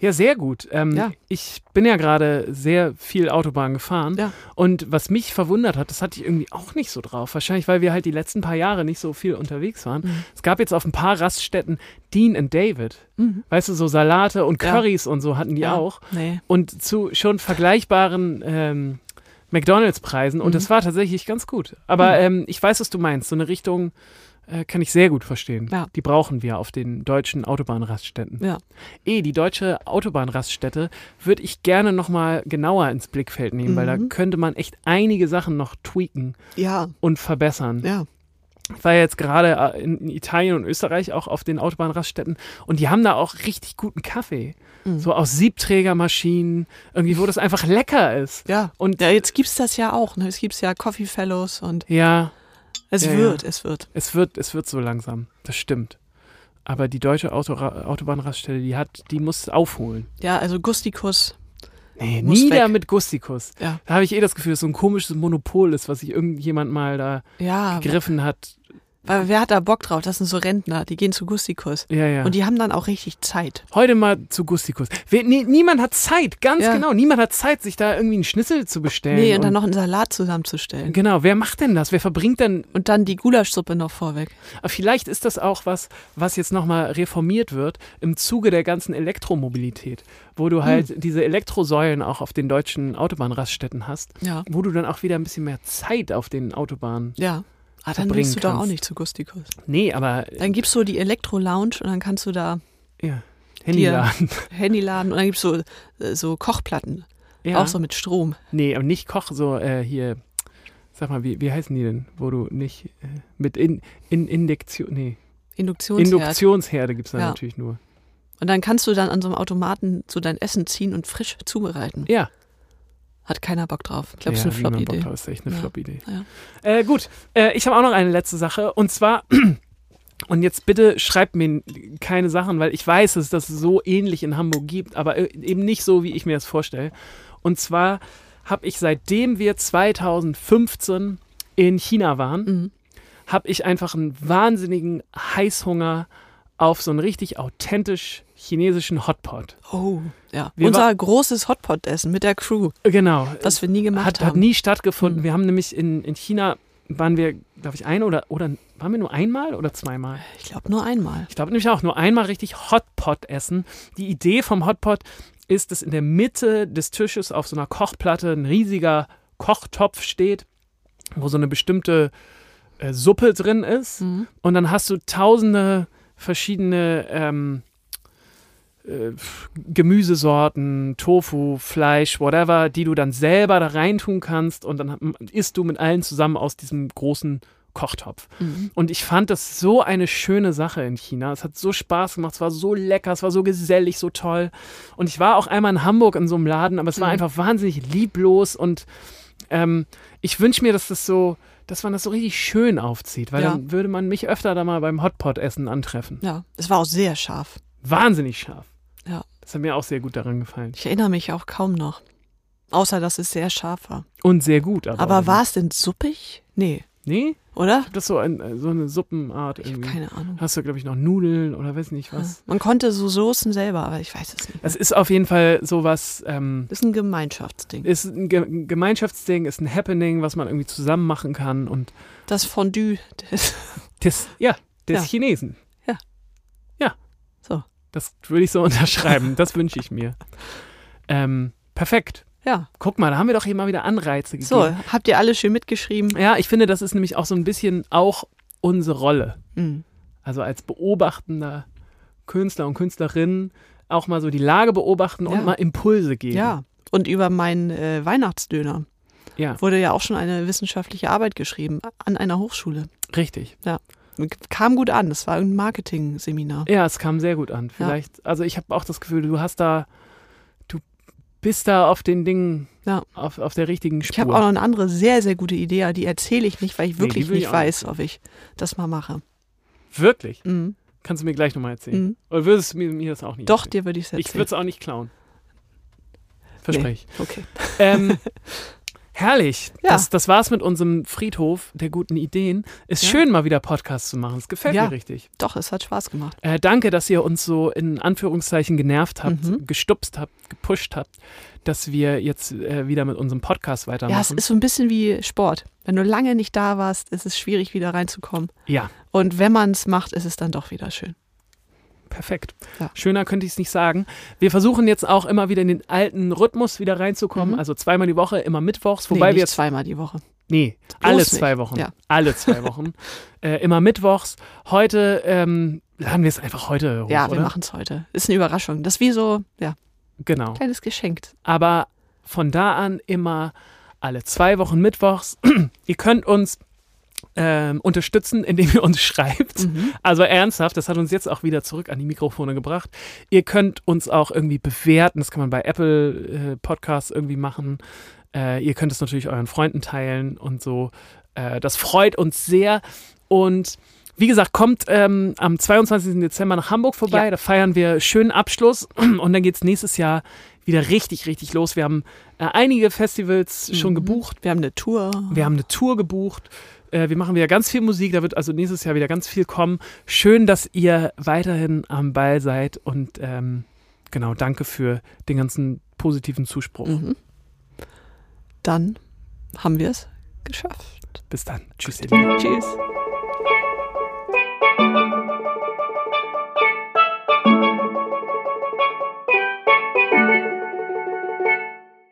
Ja, sehr gut. Ähm, Ja. Ich bin ja gerade sehr viel Autobahn gefahren. Ja. Und was mich verwundert hat, das hatte ich irgendwie auch nicht so drauf. Wahrscheinlich, weil wir halt die letzten paar Jahre nicht so viel unterwegs waren. Mhm. Es gab jetzt auf ein paar Raststätten Dean and David. Mhm. Weißt du, so Salate und Ja. Currys und so hatten die Ja. auch. Nee. Und zu schon vergleichbaren ähm, McDonalds-Preisen. Und Mhm. das war tatsächlich ganz gut. Aber Mhm. ähm, ich weiß, was du meinst. So eine Richtung äh, kann ich sehr gut verstehen. Ja. Die brauchen wir auf den deutschen Autobahnraststätten. Ja. Eh, die deutsche Autobahnraststätte würde ich gerne nochmal genauer ins Blickfeld nehmen, weil da Mhm. könnte man echt einige Sachen noch tweaken Ja, und verbessern. ja. Ich war jetzt gerade äh, in Italien und Österreich auch auf den Autobahnraststätten und die haben da auch richtig guten Kaffee. Mhm. So aus Siebträgermaschinen, irgendwie, wo das einfach lecker ist. Ja. Und ja, jetzt gibt es das ja auch. Ne? Es gibt ja Coffee Fellows und ja, es Ja, ja. wird, es wird. es wird, es wird so langsam. Das stimmt. Aber die deutsche Auto Autobahnraststätte, die hat, die muss aufholen. Ja, also Gustikus. Nee, nieder weg. mit Gustikus. Ja. Da habe ich eh das Gefühl, dass so ein komisches Monopol ist, was sich irgendjemand mal da Ja, gegriffen hat. Weil wer hat da Bock drauf? Das sind so Rentner, die gehen zu Gustikus. Ja, ja. Und die haben dann auch richtig Zeit. Heute mal zu Gustikus. Wer, nie, niemand hat Zeit, ganz Ja. genau. Niemand hat Zeit, sich da irgendwie einen Schnitzel zu bestellen. Nee, und dann noch einen Salat zusammenzustellen. Genau, wer macht denn das? Wer verbringt denn Und dann die Gulaschsuppe noch vorweg. Aber vielleicht ist das auch was, was jetzt nochmal reformiert wird im Zuge der ganzen Elektromobilität, wo du halt Hm. diese Elektrosäulen auch auf den deutschen Autobahnraststätten hast, Ja. wo du dann auch wieder ein bisschen mehr Zeit auf den Autobahnen. Ja. Ah, dann willst du doch auch kannst. nicht zu Gustikus. Nee, aber Dann gibst du die Elektro-Lounge und dann kannst du da ja, Handyladen. Handy laden und dann gibt's so, äh, so Kochplatten. Ja. Auch so mit Strom. Nee, aber nicht Koch, so äh, hier, sag mal, wie, wie heißen die denn, wo du nicht äh, mit in, in Induktion, nee, Induktionsherd. Induktionsherde gibt es da Ja. natürlich nur. Und dann kannst du dann an so einem Automaten so dein Essen ziehen und frisch zubereiten. Ja. Hat keiner Bock drauf. Ich glaube, ja, es ist eine Flop-Idee. drauf, ist echt eine Ja. Flop-Idee. Ja. Äh, gut, äh, ich habe auch noch eine letzte Sache und zwar, und jetzt bitte schreibt mir keine Sachen, weil ich weiß, dass es das so ähnlich in Hamburg gibt, aber äh, eben nicht so, wie ich mir das vorstelle. Und zwar habe ich seitdem wir 2015 in China waren, Mhm. habe ich einfach einen wahnsinnigen Heißhunger auf so einen richtig authentisch chinesischen Hotpot. Oh, ja. Wir Unser großes Hotpot-Essen mit der Crew, Genau. was wir nie gemacht hat, hat haben. nie stattgefunden. Mhm. Wir haben nämlich in, in China, waren wir, glaube ich, ein oder, oder waren wir nur einmal oder zweimal? ich glaube nur einmal. Ich glaube nämlich auch nur einmal richtig Hotpot essen. Die Idee vom Hotpot ist, dass in der Mitte des Tisches auf so einer Kochplatte ein riesiger Kochtopf steht, wo so eine bestimmte äh, Suppe drin ist. Mhm. Und dann hast du tausende verschiedene ähm, äh, Gemüsesorten, Tofu, Fleisch, whatever, die du dann selber da reintun kannst und dann isst du mit allen zusammen aus diesem großen Kochtopf. Mhm. Und ich fand das so eine schöne Sache in China. Es hat so Spaß gemacht, es war so lecker, es war so gesellig, so toll. Und ich war auch einmal in Hamburg in so einem Laden, aber es war Mhm. einfach wahnsinnig lieblos und ähm, ich wünsche mir, dass das so, dass man das so richtig schön aufzieht, weil Ja. dann würde man mich öfter da mal beim Hotpot-Essen antreffen. Ja, es war auch sehr scharf. Wahnsinnig scharf. Ja. Das hat mir auch sehr gut daran gefallen. Ich erinnere mich auch kaum noch. Außer, dass es sehr scharf war. Und sehr gut. Aber, Aber war es denn suppig? Nee, Nee, oder? das ist so, ein, so eine Suppenart Ich habe keine Ahnung. Hast du, glaube ich, noch Nudeln oder weiß nicht was. Man konnte so Soßen selber, aber ich weiß es nicht. Es ist auf jeden Fall sowas, ähm, ist ein Gemeinschaftsding. ist ein Ge ein Gemeinschaftsding, ist ein Happening, was man irgendwie zusammen machen kann und Das Fondue. Das, des, ja, des Ja. Chinesen. Ja. Ja. Das würde ich so unterschreiben. das wünsche ich mir. Ähm, perfekt. ja. Guck mal, da haben wir doch hier mal wieder Anreize gegeben. So, habt ihr alle schön mitgeschrieben? Ja, ich finde, das ist nämlich auch so ein bisschen auch unsere Rolle. Mhm. Also als beobachtender Künstler und Künstlerin auch mal so die Lage beobachten Ja. und mal Impulse geben. Ja. Und über meinen äh, Weihnachtsdöner Ja, wurde ja auch schon eine wissenschaftliche Arbeit geschrieben an einer Hochschule. richtig. Kam gut an. Das war ein Marketing-Seminar. Ja, es kam sehr gut an. Vielleicht, also ich habe auch das Gefühl, du hast da, du bist da auf den Dingen, Ja. auf, auf der richtigen Spur. Ich habe auch noch eine andere sehr, sehr gute Idee, die erzähle ich nicht, weil ich Nee, wirklich ich nicht weiß, ob ich das mal mache. Wirklich? Mhm. Kannst du mir gleich nochmal erzählen? Mhm. Oder würdest du mir, mir das auch nicht Doch, erzählen? dir würde ich es erzählen. Ich würde es auch nicht klauen. Verspreche ich. Okay. Ähm, herrlich. Ja. Das, das war's mit unserem Friedhof der guten Ideen. Ist Ja. schön, mal wieder Podcasts zu machen. Es gefällt Ja. mir richtig. Doch, es hat Spaß gemacht. Äh, danke, dass ihr uns so in Anführungszeichen genervt habt, Mhm. gestupst habt, gepusht habt, dass wir jetzt äh, wieder mit unserem Podcast weitermachen. Ja, es ist so ein bisschen wie Sport. Wenn du lange nicht da warst, ist es schwierig, wieder reinzukommen. ja, Und wenn man es macht, ist es dann doch wieder schön. Perfekt. Ja. Schöner könnte ich es nicht sagen. Wir versuchen jetzt auch immer wieder in den alten Rhythmus wieder reinzukommen. Mhm. Also zweimal die Woche, immer mittwochs. Nee, Wobei nicht wir jetzt zweimal die Woche. Nee, Bloß alle nicht. zwei Wochen. Ja. Alle zwei Wochen. äh, immer mittwochs. Heute ähm, laden wir es einfach heute hoch, Ja, wir machen es heute. Ist eine Überraschung. Das ist wie so, ja, Genau. kleines Geschenk. Aber von da an immer alle zwei Wochen mittwochs. ihr könnt uns ähm, unterstützen, indem ihr uns schreibt. Mhm. Also ernsthaft, das hat uns jetzt auch wieder zurück an die Mikrofone gebracht. Ihr könnt uns auch irgendwie bewerten. Das kann man bei Apple äh, Podcasts irgendwie machen. Äh, ihr könnt es natürlich euren Freunden teilen und so. Äh, das freut uns sehr. Und wie gesagt, kommt ähm, am 22. Dezember nach Hamburg vorbei. Ja. Da feiern wir schönen Abschluss. Und dann geht es nächstes Jahr wieder richtig, richtig los. Wir haben äh, einige Festivals schon Mhm. gebucht. Wir haben eine Tour. Wir haben eine Tour gebucht. Äh, Wir machen wieder ganz viel Musik. Da wird also nächstes Jahr wieder ganz viel kommen. Schön, dass ihr weiterhin am Ball seid. Und ähm, genau, danke für den ganzen positiven Zuspruch. Mhm. Dann haben wir es geschafft. Bis dann. Tschüss, ihr Lieben. Tschüss.